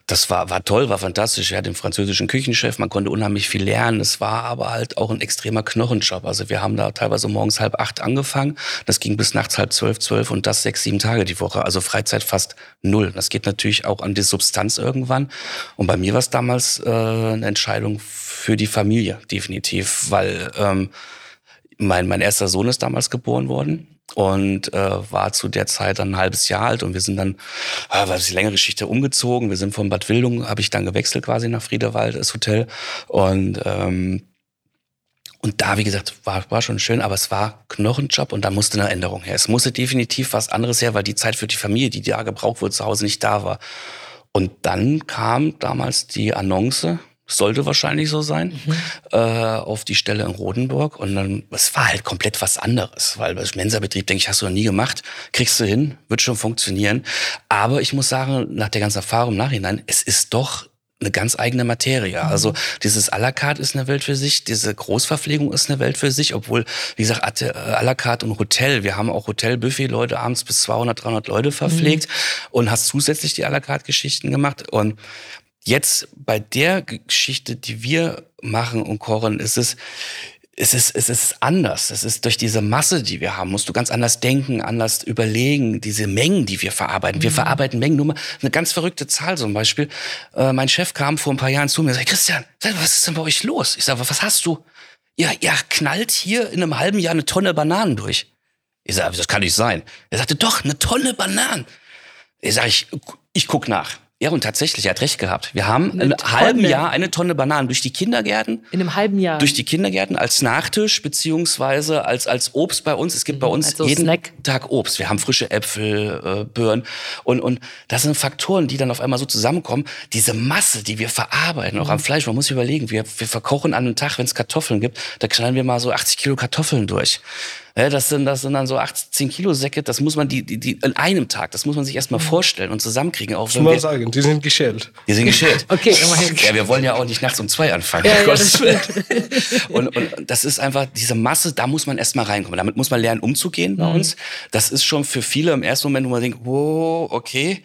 Das war, war toll, war fantastisch. Wir hatten den französischen Küchenchef, man konnte unheimlich viel lernen. Es war aber halt auch ein extremer Knochenjob. Also wir haben da teilweise morgens halb acht angefangen. Das ging bis nachts halb zwölf, zwölf und das sechs, sieben Tage die Woche. Also Freizeit fast null. Das geht natürlich auch an die Substanz irgendwann. Und bei mir war es damals äh, eine Entscheidung für die Familie, definitiv, weil ähm, mein, mein erster Sohn ist damals geboren worden und äh, war zu der Zeit dann ein halbes Jahr alt und wir sind dann, äh, war die längere Geschichte, umgezogen. Wir sind von Bad Wildung, habe ich dann gewechselt quasi nach Friederwald, das Hotel und ähm, und da, wie gesagt, war, war schon schön, aber es war Knochenjob und da musste eine Änderung her. Es musste definitiv was anderes her, weil die Zeit für die Familie, die da gebraucht wurde, zu Hause nicht da war. Und dann kam damals die Annonce sollte wahrscheinlich so sein, mhm. äh, auf die Stelle in Rodenburg. Und dann, es war halt komplett was anderes, weil bei Mensa-Betrieb, denke ich, hast du noch nie gemacht, kriegst du hin, wird schon funktionieren. Aber ich muss sagen, nach der ganzen Erfahrung im Nachhinein, es ist doch eine ganz eigene Materie. Mhm. Also dieses à la carte ist eine Welt für sich, diese Großverpflegung ist eine Welt für sich, obwohl, wie gesagt, äh, à la carte und Hotel, wir haben auch Hotelbuffet Leute abends bis 200, 300 Leute verpflegt mhm. und hast zusätzlich die à la carte Geschichten gemacht und Jetzt bei der Geschichte, die wir machen und kochen, ist es, es ist, es ist anders. Es ist durch diese Masse, die wir haben, musst du ganz anders denken, anders überlegen, diese Mengen, die wir verarbeiten. Wir mhm. verarbeiten Mengen, nur mal eine ganz verrückte Zahl zum Beispiel. Äh, mein Chef kam vor ein paar Jahren zu mir und sagte, Christian, was ist denn bei euch los? Ich sage, was hast du? Ja, ja, knallt hier in einem halben Jahr eine Tonne Bananen durch. Ich sage, das kann nicht sein. Er sagte, doch, eine Tonne Bananen. Ich sage, ich, ich guck nach. Ja, und tatsächlich, er hat recht gehabt. Wir haben in einem halben Jahr eine Tonne Bananen durch die Kindergärten. In einem halben Jahr. Durch die Kindergärten als Nachtisch beziehungsweise als als Obst bei uns. Es gibt mhm, bei uns also jeden Snack. Tag Obst. Wir haben frische Äpfel, äh, Birnen und und das sind Faktoren, die dann auf einmal so zusammenkommen. Diese Masse, die wir verarbeiten, mhm. auch am Fleisch. Man muss sich überlegen, wir wir verkochen an einem Tag, wenn es Kartoffeln gibt, da knallen wir mal so 80 Kilo Kartoffeln durch. Das sind, das sind dann so 18 Kilo Säcke, das muss man die, die, die in einem Tag, das muss man sich erstmal mhm. vorstellen und zusammenkriegen. Auch wenn wir, sagen, die sind geschält. Die sind geschält. okay, immerhin. Ja, wir wollen ja auch nicht nachts um zwei anfangen. Ja, ja, das und, und das ist einfach diese Masse, da muss man erstmal reinkommen. Damit muss man lernen, umzugehen bei mhm. uns. Das ist schon für viele im ersten Moment, wo man denkt, wow, okay.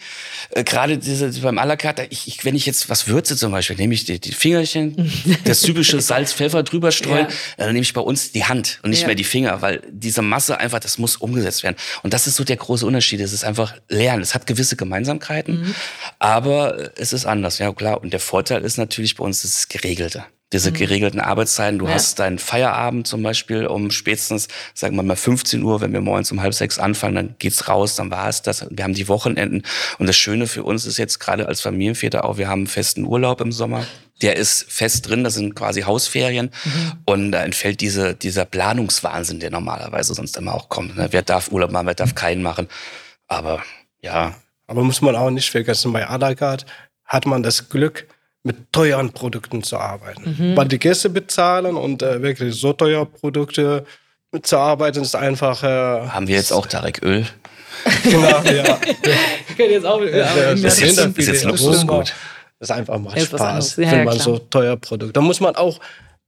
Äh, Gerade diese beim à la carte, ich, ich, wenn ich jetzt was würze zum Beispiel, nehme ich die, die Fingerchen, das typische Salz, Pfeffer drüber streuen, ja. dann nehme ich bei uns die Hand und nicht mehr die Finger, weil diese Masse einfach, das muss umgesetzt werden. Und das ist so der große Unterschied. Es ist einfach Lernen. Es hat gewisse Gemeinsamkeiten, mhm. aber es ist anders. Ja, klar. Und der Vorteil ist natürlich bei uns, das ist geregelte diese mhm. geregelten Arbeitszeiten. Du ja. hast deinen Feierabend zum Beispiel um spätestens, sagen wir mal 15 Uhr, wenn wir morgens um halb sechs anfangen, dann geht's raus, dann war es das. Wir haben die Wochenenden. Und das Schöne für uns ist jetzt gerade als Familienväter auch, wir haben einen festen Urlaub im Sommer. Der ist fest drin, das sind quasi Hausferien. Mhm. Und da entfällt diese, dieser Planungswahnsinn, der normalerweise sonst immer auch kommt. Ne? Wer darf Urlaub machen, wer darf keinen machen. Aber ja. Aber muss man auch nicht vergessen, bei Adagard hat man das Glück, mit teuren Produkten zu arbeiten. Mhm. Weil die Gäste bezahlen und äh, wirklich so teure Produkte zu arbeiten ist einfach. Äh, Haben wir jetzt auch Tarek Öl? genau, ja. Wir können jetzt auch mit Öl arbeiten. Das, das, das, ist jetzt Luxusgut. Das ist einfach mal Spaß, ja, wenn man klar. so teuer Produkte. Da muss man auch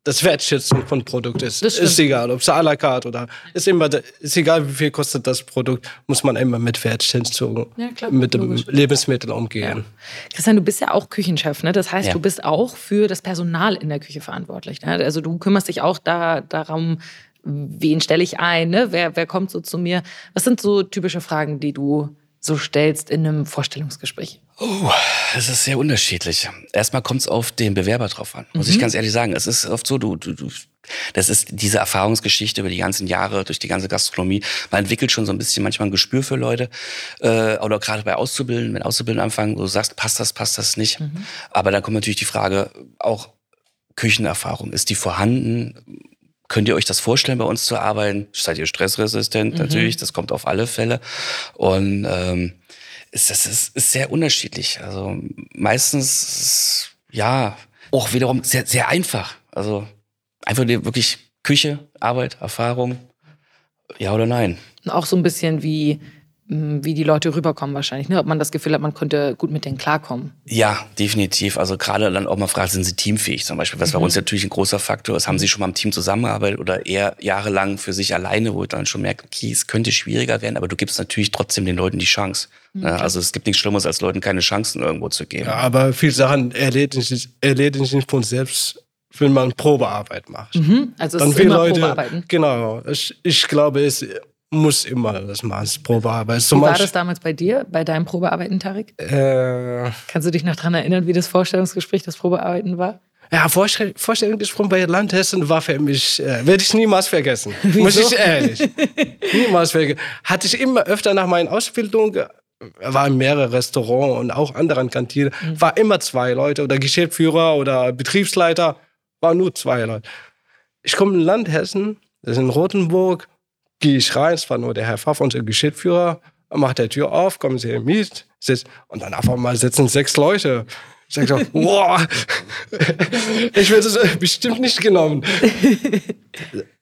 das Wertschätzung von Produkt ist. Ist egal, ob es à la carte oder ist immer, ist egal, wie viel kostet das Produkt, muss man immer mit Wertschätzung, Ja, klar, mit dem logisch. Lebensmittel umgehen. Christian, du bist ja auch Küchenchef, ne? Das heißt, Ja. du bist auch für das Personal in der Küche verantwortlich. Ne? Also du kümmerst dich auch da, darum, wen stelle ich ein, ne? wer, wer kommt so zu mir. Was sind so typische Fragen, die du so stellst in einem Vorstellungsgespräch? Oh, es ist sehr unterschiedlich. Erstmal kommt es auf den Bewerber drauf an, muss Mhm. ich ganz ehrlich sagen. Es ist oft so, du, du, du, das ist diese Erfahrungsgeschichte über die ganzen Jahre, durch die ganze Gastronomie. Man entwickelt schon so ein bisschen manchmal ein Gespür für Leute. Äh, oder gerade bei Auszubildenden, wenn Auszubildende anfangen, wo du sagst, passt das, passt das nicht. Mhm. Aber dann kommt natürlich die Frage, auch Küchenerfahrung, ist die vorhanden? Könnt ihr euch das vorstellen, bei uns zu arbeiten? Seid ihr stressresistent? Mhm. Natürlich, das kommt auf alle Fälle. Und ähm, ist, das ist, ist sehr unterschiedlich. Also meistens, ja, auch wiederum sehr, sehr einfach. Also einfach wirklich Küche, Arbeit, Erfahrung, ja oder nein. Auch so ein bisschen wie, wie die Leute rüberkommen wahrscheinlich. Ne? Ob man das Gefühl hat, man könnte gut mit denen klarkommen. Ja, definitiv. Also gerade dann auch mal fragt, sind Sie teamfähig zum Beispiel? Was bei uns natürlich ein großer Faktor ist. Haben Sie schon mal im Team zusammengearbeitet oder eher jahrelang für sich alleine, wo ich dann schon merke, okay, es könnte schwieriger werden, aber du gibst natürlich trotzdem den Leuten die Chance. Ja, also es gibt nichts Schlimmeres, als Leuten keine Chancen irgendwo zu geben. Ja, aber viele Sachen erledigen sich, erledigen sich von selbst, wenn man Probearbeit macht. Mhm. Also es Dann ist viele immer Leute, Probearbeiten. genau. Ich, ich glaube, es muss immer das Probearbeit. Zum Wie war das damals bei dir, bei deinem Probearbeiten, Tarik? Äh, Kannst du dich noch daran erinnern, wie das Vorstellungsgespräch, das Probearbeiten war? ja, Vorstell Vorstellungsgespräch bei Landhessen war für mich, äh, werde ich niemals vergessen. Muss ich ehrlich. niemals vergessen. Hatte ich immer öfter nach meiner Ausbildung, äh, war in mehreren Restaurants und auch anderen Kantinen, war immer zwei Leute oder Geschäftsführer oder Betriebsleiter, war nur zwei Leute. Ich komme in Landhessen, das ist in Rothenburg, gehe ich rein, es war nur der Herr Pfaff, unser Geschäftsführer, macht der Tür auf, kommen Sie mit, sitzt, und dann auf einmal sitzen sechs Leute. Ich sag so, wow, ich werde es bestimmt nicht genommen.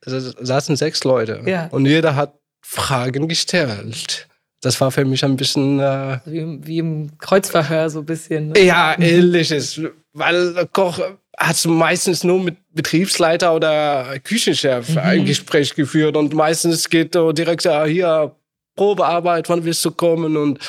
Es saßen sechs Leute Ja. und jeder hat Fragen gestellt. Das war für mich ein bisschen, äh, Wie, im- wie im Kreuzverhör so ein bisschen. Ne? ja, ähnliches, weil der Koch hat meistens nur mit Betriebsleiter oder Küchenchef ein Gespräch geführt und meistens geht direkt ja, hier Probearbeit, wann willst du kommen? Und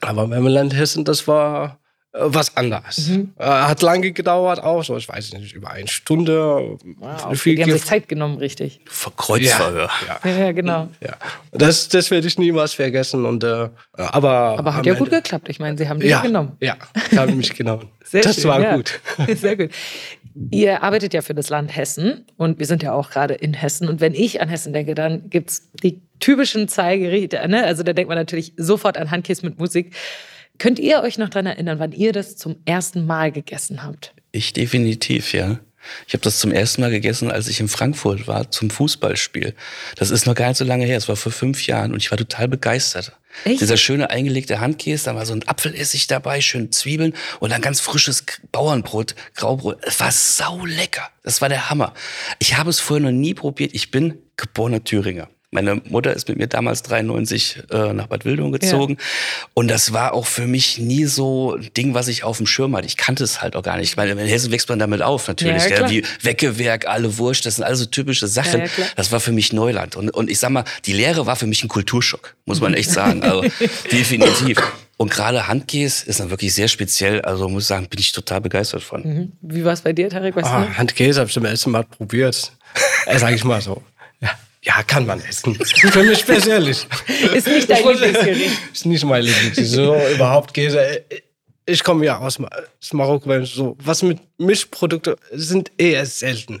aber beim Land Hessen, das war was anderes. Äh, hat lange gedauert, auch so, ich weiß nicht, über eine Stunde. Wow, okay. Viel Die haben sich Zeit genommen, richtig. Kreuzverhör. ja, Ja, ja genau. ja. Das, das werde ich niemals vergessen. Und, äh, aber Aber hat ja gut Ende- geklappt. Ich meine, sie haben dich ja, genommen. Ja, haben mich genommen. Sehr das schön, war ja. gut. Sehr gut. Ihr arbeitet ja für das Land Hessen und wir sind ja auch gerade in Hessen. Und wenn ich an Hessen denke, dann gibt es die typischen Zeigerichte. Ne? Also da denkt man natürlich sofort an Handkiss mit Musik. Könnt ihr euch noch daran erinnern, wann ihr das zum ersten Mal gegessen habt? Ich definitiv, ja. Ich habe das zum ersten Mal gegessen, als ich in Frankfurt war zum Fußballspiel. Das ist noch gar nicht so lange her. Es war vor fünf Jahren und ich war total begeistert. Echt? Dieser schöne eingelegte Handkäse, da war so ein Apfelessig dabei, schön Zwiebeln und dann ganz frisches Bauernbrot, Graubrot. Es war sau lecker. Das war der Hammer. Ich habe es vorher noch nie probiert. Ich bin geborener Thüringer. Meine Mutter ist mit mir damals 93 äh, nach Bad Wildung gezogen. Und das war auch für mich nie so ein Ding, was ich auf dem Schirm hatte. Ich kannte es halt auch gar nicht. Ich meine, in Hessen wächst man damit auf, natürlich. Ja, Ja, klar. Wie Weckewerk, alle Wurst, das sind also typische Sachen. Ja, ja, das war für mich Neuland. Und, und ich sag mal, die Lehre war für mich ein Kulturschock, muss man echt sagen. Also definitiv. Und gerade Handkäse ist dann wirklich sehr speziell. Also muss ich sagen, bin ich total begeistert von. Mhm. Wie war es bei dir, Tarek? Weißt Ah? Handkäse habe ich zum ersten Mal probiert. Äh, sag ich mal so. Ja, kann man essen. Für mich persönlich. Ist nicht dein Lieblingsgericht. Ist nicht mein Lieblingsgericht. So überhaupt Käse. Ich komme ja aus, Ma- aus Marokko. weil So, was mit Mischprodukten sind eher selten.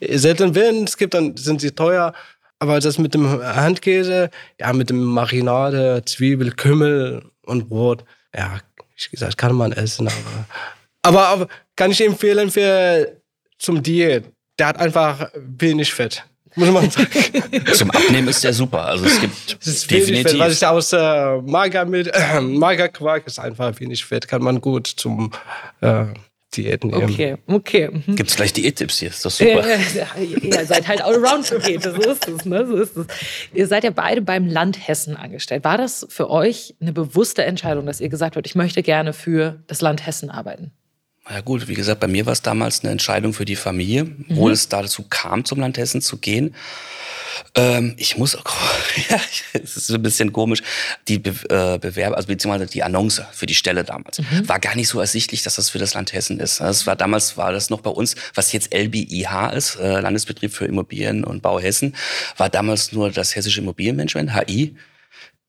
Selten werden, es gibt, dann sind sie teuer. Aber das mit dem Handkäse, ja, mit dem Marinade, Zwiebel, Kümmel und Brot, ja, ich gesagt, kann man essen. Aber, aber, aber kann ich empfehlen für zum Diät. Der hat einfach wenig Fett. Muss man sagen. Zum Abnehmen ist der super. Also es gibt Das ist wenig definitiv. Fett, was ich aus äh, Magermilch, äh, Magerquark ist einfach wenig Fett, kann man gut zum äh, Diät nehmen. Okay, okay. Mhm. Gibt's gleich Diättipps hier, ist Ja, super. ihr seid halt Allround-Pakete, so ist es, ne? So ist es. Ihr seid ja beide beim Land Hessen angestellt. War das für euch eine bewusste Entscheidung, dass ihr gesagt habt, ich möchte gerne für das Land Hessen arbeiten? Ja gut, wie gesagt, bei mir war es damals eine Entscheidung für die Familie, mhm. wo es dazu kam, zum Land Hessen zu gehen. Ähm, ich muss, ja, es ist ein bisschen komisch, die Be äh, Bewerber, also beziehungsweise die Annonce für die Stelle damals, mhm. war gar nicht so ersichtlich, dass das für das Land Hessen ist. Das war damals war das noch bei uns, was jetzt LBIH ist, äh, Landesbetrieb für Immobilien und Bau Hessen, war damals nur das Hessische Immobilienmanagement, HI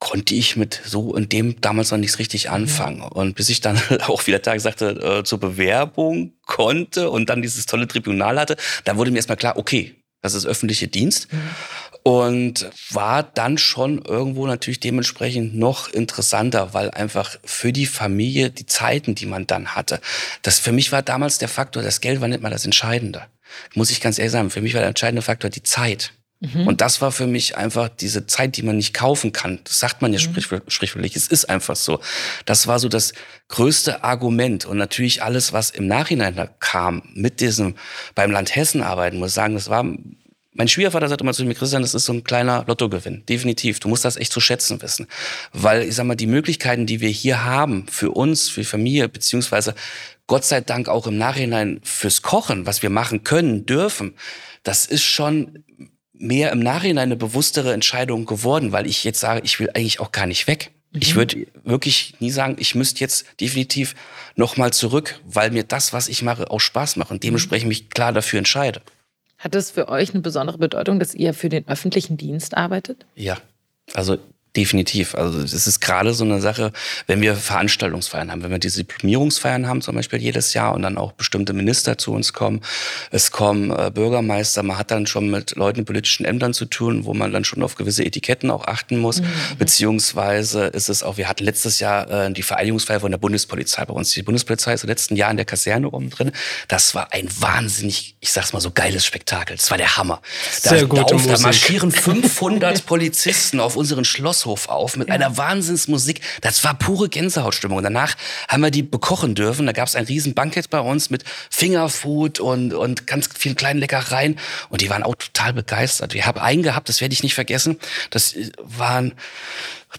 konnte ich mit so in dem damals noch nichts richtig anfangen. Und bis ich dann auch wieder Tag sagte, äh, zur Bewerbung konnte und dann dieses tolle Tribunal hatte, da wurde mir erstmal klar, okay, das ist öffentliche Dienst. Mhm. Und war dann schon irgendwo natürlich dementsprechend noch interessanter, weil einfach für die Familie die Zeiten, die man dann hatte, das für mich war damals der Faktor, das Geld war nicht mal das Entscheidende. Muss ich ganz ehrlich sagen, für mich war der entscheidende Faktor die Zeit. Mhm. Und das war für mich einfach diese Zeit, die man nicht kaufen kann. Das sagt man ja mhm. sprichwörtlich. Es ist einfach so. Das war so das größte Argument. Und natürlich alles, was im Nachhinein kam, mit diesem beim Land Hessen arbeiten, muss ich sagen, das war mein Schwiegervater sagt immer zu mir, Christian, das ist so ein kleiner Lottogewinn. Definitiv. Du musst das echt zu schätzen wissen. Weil, ich sag mal, die Möglichkeiten, die wir hier haben, für uns, für Familie, beziehungsweise Gott sei Dank auch im Nachhinein fürs Kochen, was wir machen können, dürfen, das ist schon mehr im Nachhinein eine bewusstere Entscheidung geworden, weil ich jetzt sage, ich will eigentlich auch gar nicht weg. Mhm. Ich würde wirklich nie sagen, ich müsste jetzt definitiv nochmal zurück, weil mir das, was ich mache, auch Spaß macht und dementsprechend mich klar dafür entscheide. Hat es für euch eine besondere Bedeutung, dass ihr für den öffentlichen Dienst arbeitet? Ja, also Definitiv. Also es ist gerade so eine Sache, wenn wir Veranstaltungsfeiern haben, wenn wir diese Diplomierungsfeiern haben, zum Beispiel jedes Jahr und dann auch bestimmte Minister zu uns kommen, es kommen äh, Bürgermeister, man hat dann schon mit Leuten in politischen Ämtern zu tun, wo man dann schon auf gewisse Etiketten auch achten muss. Mhm. Beziehungsweise ist es auch, wir hatten letztes Jahr äh, die Vereidigungsfeier von der Bundespolizei bei uns. Die Bundespolizei ist im letzten Jahr in der Kaserne oben drin. Das war ein wahnsinnig, ich sag's mal so, geiles Spektakel. Das war der Hammer. Da, Sehr gut. Da, da marschieren 500 Polizisten auf unseren Schloss Schlosshof auf mit ja. einer Wahnsinnsmusik. Das war pure Gänsehautstimmung. Und danach haben wir die bekochen dürfen. Da gab es ein riesen Bankett bei uns mit Fingerfood und, und ganz vielen kleinen Leckereien. Und die waren auch total begeistert. Wir haben einen gehabt, das werde ich nicht vergessen. Das waren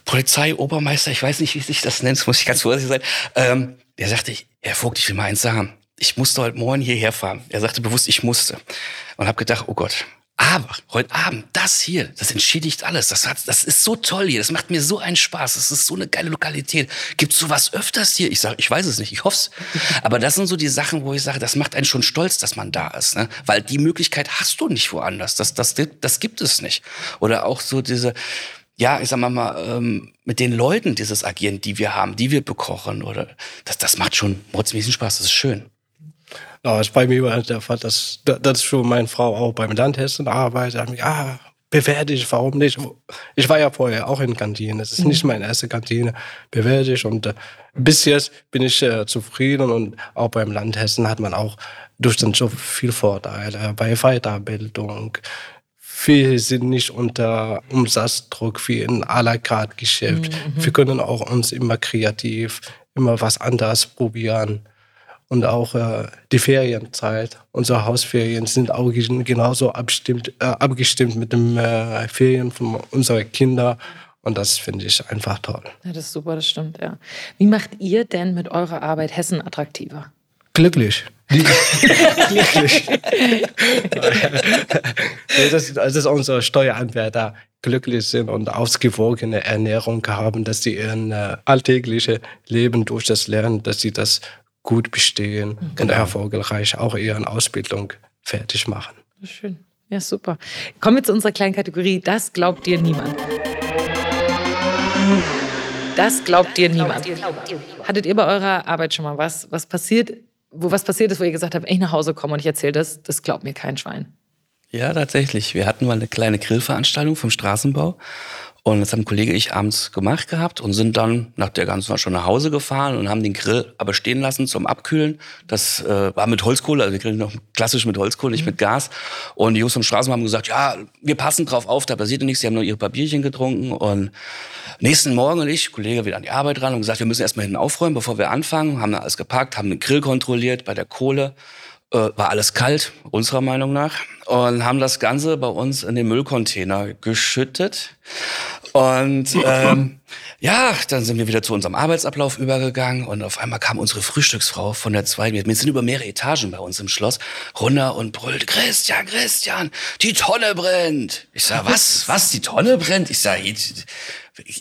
Polizeiobermeister, ich weiß nicht, wie sich das nennt, muss ich ganz vorsichtig sein. Ähm, der sagte, Herr Vogt, ich will mal eins sagen. Ich musste heute Morgen hierher fahren. Er sagte bewusst, ich musste. Und habe gedacht, oh Gott, aber heute Abend, das hier, das entschädigt alles. Das, hat, das ist so toll hier. Das macht mir so einen Spaß. Das ist so eine geile Lokalität. Gibt's sowas öfters hier? Ich sage, ich weiß es nicht, ich hoff's. Aber das sind so die Sachen, wo ich sage, das macht einen schon stolz, dass man da ist. Ne? Weil die Möglichkeit hast du nicht woanders. Das, das, das gibt es nicht. Oder auch so diese, ja, ich sag mal, mal ähm, mit den Leuten dieses Agieren, die wir haben, die wir bekochen, oder das, das macht schon mordsmäßig Spaß. Das ist schön. Ja, ist bei mir war der Fall, dass, dass schon meine Frau auch beim Landhessen arbeitet. Mich, ah, bewerte ich, warum nicht? Ich war ja vorher auch in Kantine. Das ist mhm. nicht meine erste Kantine. Bewerte ich und äh, bis jetzt bin ich äh, zufrieden und auch beim Landhessen hat man auch durch den Job viel Vorteile bei Weiterbildung. Wir sind nicht unter Umsatzdruck wie in à la carte Geschäft. Mhm. Wir können auch uns immer kreativ, immer was anderes probieren und auch äh, die Ferienzeit. Unsere Hausferien sind auch genauso abstimmt, äh, abgestimmt mit den äh, Ferien von unseren Kindern. Und das finde ich einfach toll. Ja, das ist super, das stimmt, ja. Wie macht ihr denn mit eurer Arbeit Hessen attraktiver? Glücklich. Glücklich. das, das ist unser Steueranwärter glücklich sind und ausgewogene Ernährung haben, dass sie ihr äh, alltägliche Leben durch das Lernen, dass sie das gut bestehen genau. und erfolgreich auch ihre Ausbildung fertig machen. Schön. Ja, super. Kommen wir zu unserer kleinen Kategorie. Das glaubt dir niemand. Das glaubt dir niemand. Hattet ihr bei eurer Arbeit schon mal was, was passiert, wo was passiert ist, wo ihr gesagt habt, ich nach Hause komme und ich erzähle das, das glaubt mir kein Schwein? Ja, tatsächlich. Wir hatten mal eine kleine Grillveranstaltung vom Straßenbau und das haben ein Kollege ich abends gemacht gehabt und sind dann nach der ganzen Zeit schon nach Hause gefahren und haben den Grill aber stehen lassen zum Abkühlen. Das äh, war mit Holzkohle, also wir grillen noch klassisch mit Holzkohle, nicht mhm. mit Gas. Und die Jungs vom Straßen haben gesagt, ja, wir passen drauf auf, da passiert nichts. Die haben nur ihre Papierchen getrunken und nächsten Morgen und ich, Kollege wieder an die Arbeit ran und gesagt, wir müssen erstmal hinten aufräumen, bevor wir anfangen. Haben alles gepackt, haben den Grill kontrolliert bei der Kohle äh, war alles kalt, unserer Meinung nach, und haben das Ganze bei uns in den Müllcontainer geschüttet. Und ähm, ja, dann sind wir wieder zu unserem Arbeitsablauf übergegangen und auf einmal kam unsere Frühstücksfrau von der zweiten, wir sind über mehrere Etagen bei uns im Schloss, runter und brüllte, Christian, Christian, die Tonne brennt. Ich sag, was, was, die Tonne brennt? Ich sag,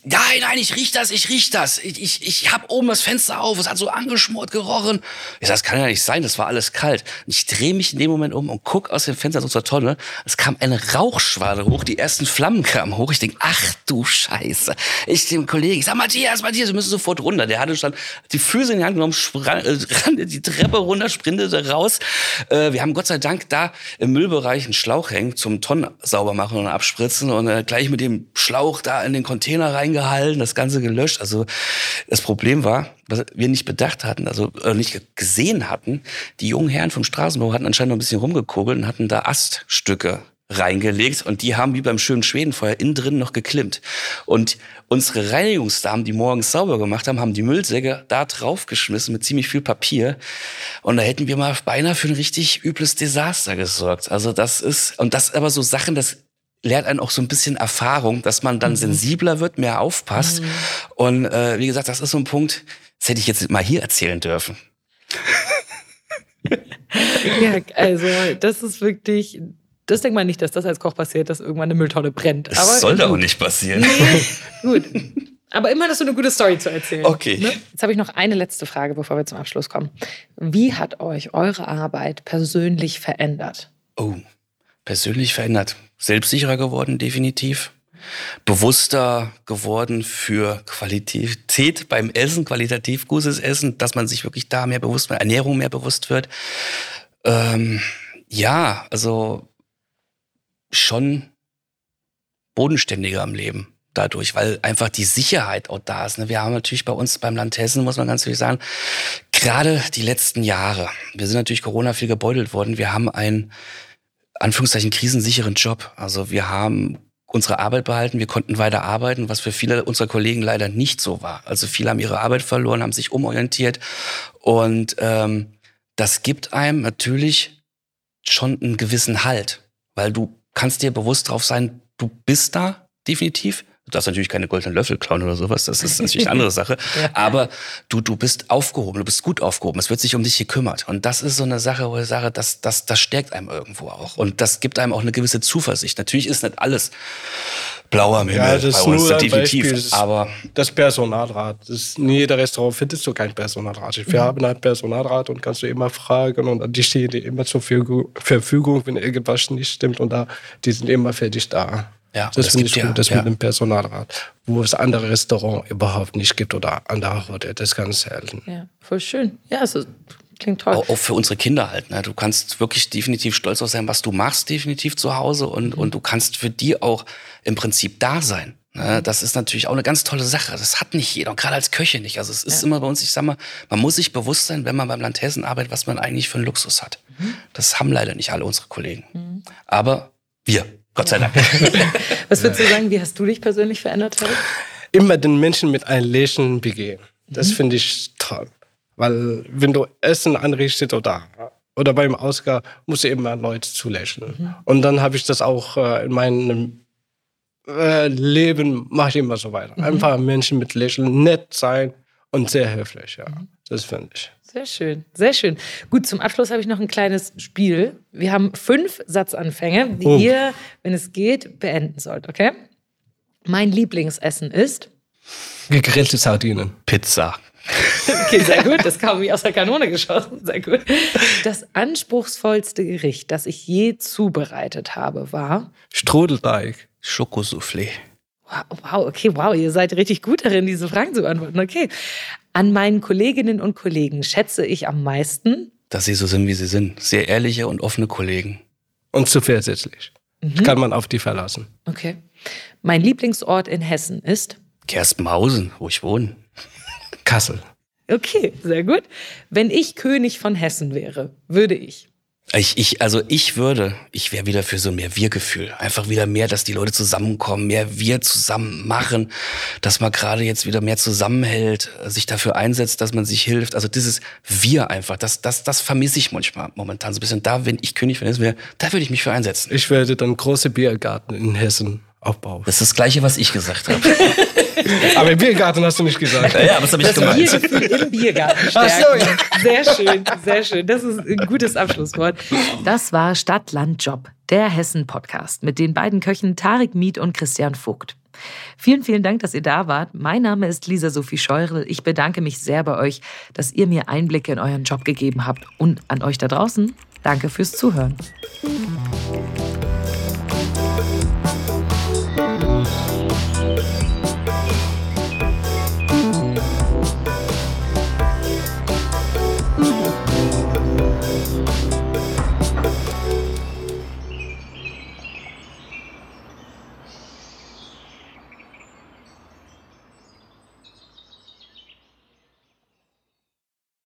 Nein, nein, ich riech das, ich riech das. Ich, ich, ich hab oben das Fenster auf, es hat so angeschmort gerochen. Ich sag, das kann ja nicht sein, das war alles kalt. Und ich drehe mich in dem Moment um und guck aus dem Fenster unserer Tonne. Es kam eine Rauchschwade hoch, die ersten Flammen kamen hoch. Ich denk, ach du Scheiße. Ich dem Kollegen, ich sag, Matthias, Matthias, wir müssen sofort runter. Der hatte schon die Füße in die Hand genommen, sprang, äh, rannte die Treppe runter, sprintete raus. Äh, wir haben Gott sei Dank da im Müllbereich einen Schlauch hängen zum Tonnen sauber machen und abspritzen und äh, gleich mit dem Schlauch da in den Container Container reingehalten, das Ganze gelöscht. Also das Problem war, was wir nicht bedacht hatten, also äh, nicht gesehen hatten, die jungen Herren vom Straßenbau hatten anscheinend noch ein bisschen rumgekugelt und hatten da Aststücke reingelegt und die haben wie beim schönen Schwedenfeuer innen drin noch geklimmt. Und unsere Reinigungsdamen, die morgens sauber gemacht haben, haben die Müllsäcke da draufgeschmissen mit ziemlich viel Papier. Und da hätten wir mal beinahe für ein richtig übles Desaster gesorgt. Also das ist, und das aber so Sachen, das lehrt einen auch so ein bisschen Erfahrung, dass man dann mhm. sensibler wird, mehr aufpasst. Mhm. Und äh, wie gesagt, das ist so ein Punkt, das hätte ich jetzt mal hier erzählen dürfen. ja, also das ist wirklich, das denkt man nicht, dass das als Koch passiert, dass irgendwann eine Mülltonne brennt. Das Aber soll doch nicht passieren. Nee, gut. Aber immer hast du eine gute Story zu erzählen. Okay. Ne? Jetzt habe ich noch eine letzte Frage, bevor wir zum Abschluss kommen. Wie hat euch eure Arbeit persönlich verändert? Oh, persönlich verändert selbstsicherer geworden, definitiv. Bewusster geworden für Qualität beim Essen, qualitativ gutes Essen, dass man sich wirklich da mehr bewusst, Ernährung mehr bewusst wird. Ähm, ja, also schon bodenständiger am Leben dadurch, weil einfach die Sicherheit auch da ist. Ne? Wir haben natürlich bei uns beim Land Hessen, muss man ganz ehrlich sagen, gerade die letzten Jahre, wir sind natürlich Corona viel gebeutelt worden, wir haben ein Anführungszeichen krisensicheren Job. Also wir haben unsere Arbeit behalten, wir konnten weiter arbeiten, was für viele unserer Kollegen leider nicht so war. Also viele haben ihre Arbeit verloren, haben sich umorientiert und ähm, das gibt einem natürlich schon einen gewissen Halt, weil du kannst dir bewusst drauf sein, du bist da definitiv, Du darfst natürlich keine goldenen Löffel klauen oder sowas, das ist natürlich eine andere Sache. ja. Aber du, du bist aufgehoben, du bist gut aufgehoben, es wird sich um dich gekümmert. Und das ist so eine Sache, wo ich sage, das, das, das stärkt einem irgendwo auch. Und das gibt einem auch eine gewisse Zuversicht. Natürlich ist nicht alles blauer Himmel ja, das ist bei uns, nur definitiv. Beispiel, das, aber das Personalrat. Das ist, in jeder Restaurant findest du kein Personalrat. Wir mhm. haben ein Personalrat und kannst du immer fragen und die stehen dir immer zur Verfügung, wenn irgendwas nicht stimmt und da, die sind immer für dich da. Ja, das, finde ich ja, gut, das ja. mit dem Personalrat, wo es andere Restaurants überhaupt nicht gibt oder andere Hotels, das ist ganz selten. Ja, voll schön. Ja, also klingt toll. Auch, auch, für unsere Kinder halt. Ne? Du kannst wirklich definitiv stolz auf sein, was du machst, definitiv zu Hause und, mhm. und du kannst für die auch im Prinzip da sein. Ne? Mhm. Das ist natürlich auch eine ganz tolle Sache. Das hat nicht jeder, gerade als Köche nicht. Also es ist ja. immer bei uns, ich sag mal, man muss sich bewusst sein, wenn man beim Land Hessen arbeitet, was man eigentlich für einen Luxus hat. Mhm. Das haben leider nicht alle unsere Kollegen. Mhm. Aber wir. Gott sei Dank. Was würdest du sagen, wie hast du dich persönlich verändert, Harry? Immer den Menschen mit einem Lächeln begehen. Das mhm. finde ich toll. Weil wenn du Essen anrichtest oder, oder beim Ausgang, musst du immer Leute zulächeln. Mhm. Und dann habe ich das auch äh, in meinem äh, Leben, mache ich immer so weiter. Mhm. Einfach Menschen mit Lächeln, nett sein und sehr höflich. Ja. Mhm. Das finde ich. Sehr schön, sehr schön. Gut, zum Abschluss habe ich noch ein kleines Spiel. Wir haben fünf Satzanfänge, die oh. ihr, wenn es geht, beenden sollt, okay? Mein Lieblingsessen ist? Gegrillte Sardinen. Pizza. Okay, sehr gut. Das kam wie aus der Kanone geschossen. Sehr gut. Das anspruchsvollste Gericht, das ich je zubereitet habe, war? Strudelteig. Schokosoufflé. Wow, okay, wow, ihr seid richtig gut darin, diese Fragen zu beantworten. Okay. An meinen Kolleginnen und Kollegen schätze ich am meisten, dass sie so sind, wie sie sind. Sehr ehrliche und offene Kollegen. Und zuversichtlich. Mhm. Kann man auf die verlassen. Okay. Mein Lieblingsort in Hessen ist? Gerstenmausen, wo ich wohne. Kassel. Okay, sehr gut. Wenn ich König von Hessen wäre, würde ich ich, ich, also ich würde, ich wäre wieder für so mehr Wir-Gefühl. Einfach wieder mehr, dass die Leute zusammenkommen, mehr wir zusammen machen, dass man gerade jetzt wieder mehr zusammenhält, sich dafür einsetzt, dass man sich hilft. Also dieses Wir einfach, das, das, das vermisse ich manchmal momentan so ein bisschen. Da, wenn ich König wäre, da würde ich mich für einsetzen. Ich werde dann große Biergarten in Hessen aufbaust. Das ist das Gleiche, was ich gesagt habe. aber im Biergarten hast du nicht gesagt. Ja, ja was habe ich das gemeint? Biergefühl im Biergarten Ach so, stärken. Sehr schön, sehr schön. Das ist ein gutes Abschlusswort. Das war Stadt, Land, Job, der Hessen-Podcast mit den beiden Köchen Tarek Miet und Christian Vogt. Vielen, vielen Dank, dass ihr da wart. Mein Name ist Lisa Sophie Scheurel. Ich bedanke mich sehr bei euch, dass ihr mir Einblicke in euren Job gegeben habt. Und an euch da draußen, danke fürs Zuhören.